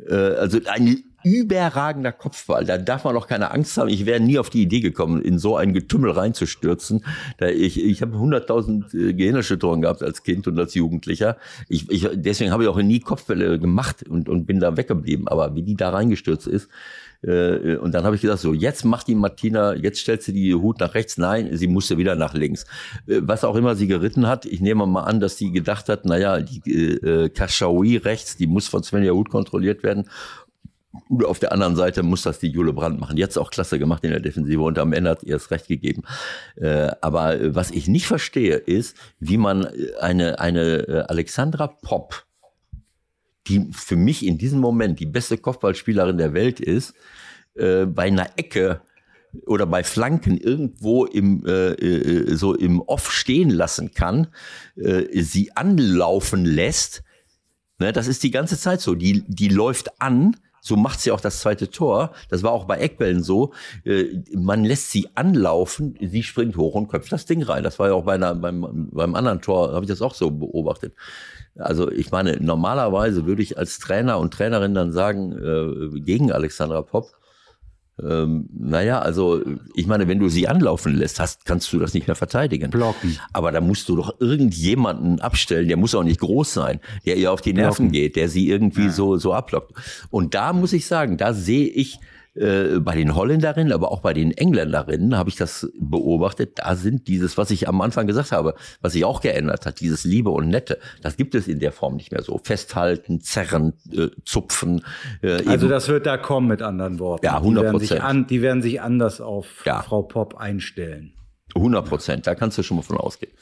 Also eine überragender Kopfball. Da darf man auch keine Angst haben. Ich wäre nie auf die Idee gekommen, in so ein Getümmel reinzustürzen. Ich ich habe 100.000 äh, Gehirnerschütterungen gehabt als Kind und als Jugendlicher. Ich, ich, deswegen habe ich auch nie Kopfbälle gemacht und, und bin da weggeblieben. Aber wie die da reingestürzt ist, äh, und dann habe ich gesagt, so, jetzt macht die Martina, jetzt stellt sie die Hut nach rechts. Nein, sie musste wieder nach links. Äh, was auch immer sie geritten hat, ich nehme mal an, dass sie gedacht hat, naja, die äh, Kashawi rechts, die muss von Svenja Hut kontrolliert werden. Und auf der anderen Seite muss das die Jule Brandt machen. Jetzt auch klasse gemacht in der Defensive und am Ende hat ihr es recht gegeben. Äh, aber was ich nicht verstehe, ist, wie man eine, eine Alexandra Popp die für mich in diesem Moment die beste Kopfballspielerin der Welt ist, äh, bei einer Ecke oder bei Flanken irgendwo im äh, äh, so im Off stehen lassen kann, äh, sie anlaufen lässt. Ne, das ist die ganze Zeit so. Die die läuft an. So macht sie auch das zweite Tor. Das war auch bei Eckbällen so. Äh, man lässt sie anlaufen, sie springt hoch und köpft das Ding rein. Das war ja auch bei einer, beim, beim anderen Tor, habe ich das auch so beobachtet. Also ich meine, normalerweise würde ich als Trainer und Trainerin dann sagen, äh, gegen Alexandra Popp, ähm, naja, also ich meine, wenn du sie anlaufen lässt, hast, kannst du das nicht mehr verteidigen. Blocken. Aber da musst du doch irgendjemanden abstellen, der muss auch nicht groß sein, der ihr auf die Nerven Blocken. geht, der sie irgendwie ja. so, so ablockt. Und da muss ich sagen, da sehe ich äh, bei den Holländerinnen, aber auch bei den Engländerinnen habe ich das beobachtet. Da sind dieses, was ich am Anfang gesagt habe, was sich auch geändert hat, dieses Liebe und Nette, das gibt es in der Form nicht mehr so. Festhalten, zerren, äh, zupfen. Äh, also das wird da kommen mit anderen Worten. Ja, 100 Prozent. Die, die, werden sich anders auf ja. Frau Popp einstellen. 100 Prozent, da kannst du schon mal von ausgehen.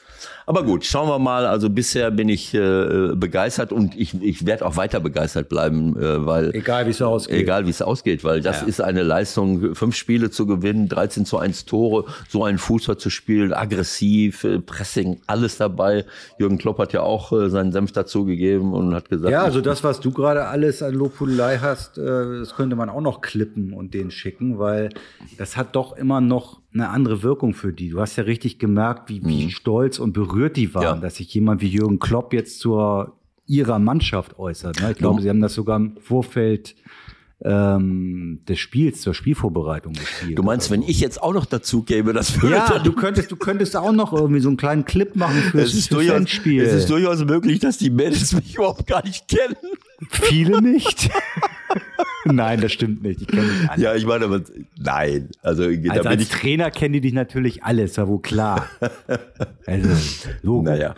Aber gut, schauen wir mal. Also bisher bin ich äh, begeistert und ich, ich werde auch weiter begeistert bleiben, äh, weil egal wie es ausgeht, egal wie es ausgeht, weil das ja. ist eine Leistung, fünf Spiele zu gewinnen, 13 zu 1 Tore, so einen Fußball zu spielen, aggressiv, äh, Pressing, alles dabei. Jürgen Klopp hat ja auch äh, seinen Senf dazugegeben und hat gesagt, ja, also das, was du gerade alles an Lobhudelei hast, äh, das könnte man auch noch klippen und den schicken, weil das hat doch immer noch eine andere Wirkung für die. Du hast ja richtig gemerkt, wie, wie mhm. stolz und berührt die waren, ja. dass sich jemand wie Jürgen Klopp jetzt zur ihrer Mannschaft äußert. Ne? Ich glaube, sie haben das sogar im Vorfeld ähm, des Spiels zur Spielvorbereitung gespielt. Du meinst, wenn ich jetzt auch noch dazu gäbe, das würde Ja, du könntest, du könntest auch noch irgendwie so einen kleinen Clip machen für es ist durchaus, Spiel. Es ist durchaus möglich, dass die Mädels mich überhaupt gar nicht kennen. Viele nicht. nein, das stimmt nicht. Die kennen dich alle. Ja, ich meine, aber, nein. Also, also als Trainer kennen die dich natürlich alles, ja wohl klar. Also, Logo. Naja.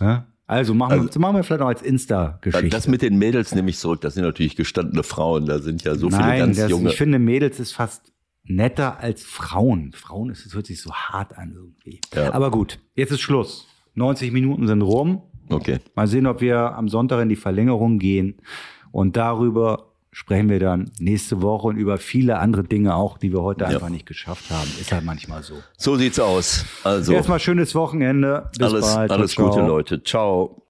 Ja? Also machen, also, wir, machen wir vielleicht noch als Insta-Geschichte. Das mit den Mädels nehme ich zurück. Das sind natürlich gestandene Frauen. Da sind ja so Nein, viele ganz das, junge. Ich finde, Mädels ist fast netter als Frauen. Frauen ist, es hört sich so hart an irgendwie. Ja. Aber gut, jetzt ist Schluss. 90 Minuten sind rum. Okay. Mal sehen, ob wir am Sonntag in die Verlängerung gehen und darüber sprechen wir dann nächste Woche und über viele andere Dinge auch, die wir heute ja. einfach nicht geschafft haben. Ist halt manchmal so. So sieht's aus. Also erstmal schönes Wochenende. Bis alles, bald. Alles. Gute, Leute. Ciao.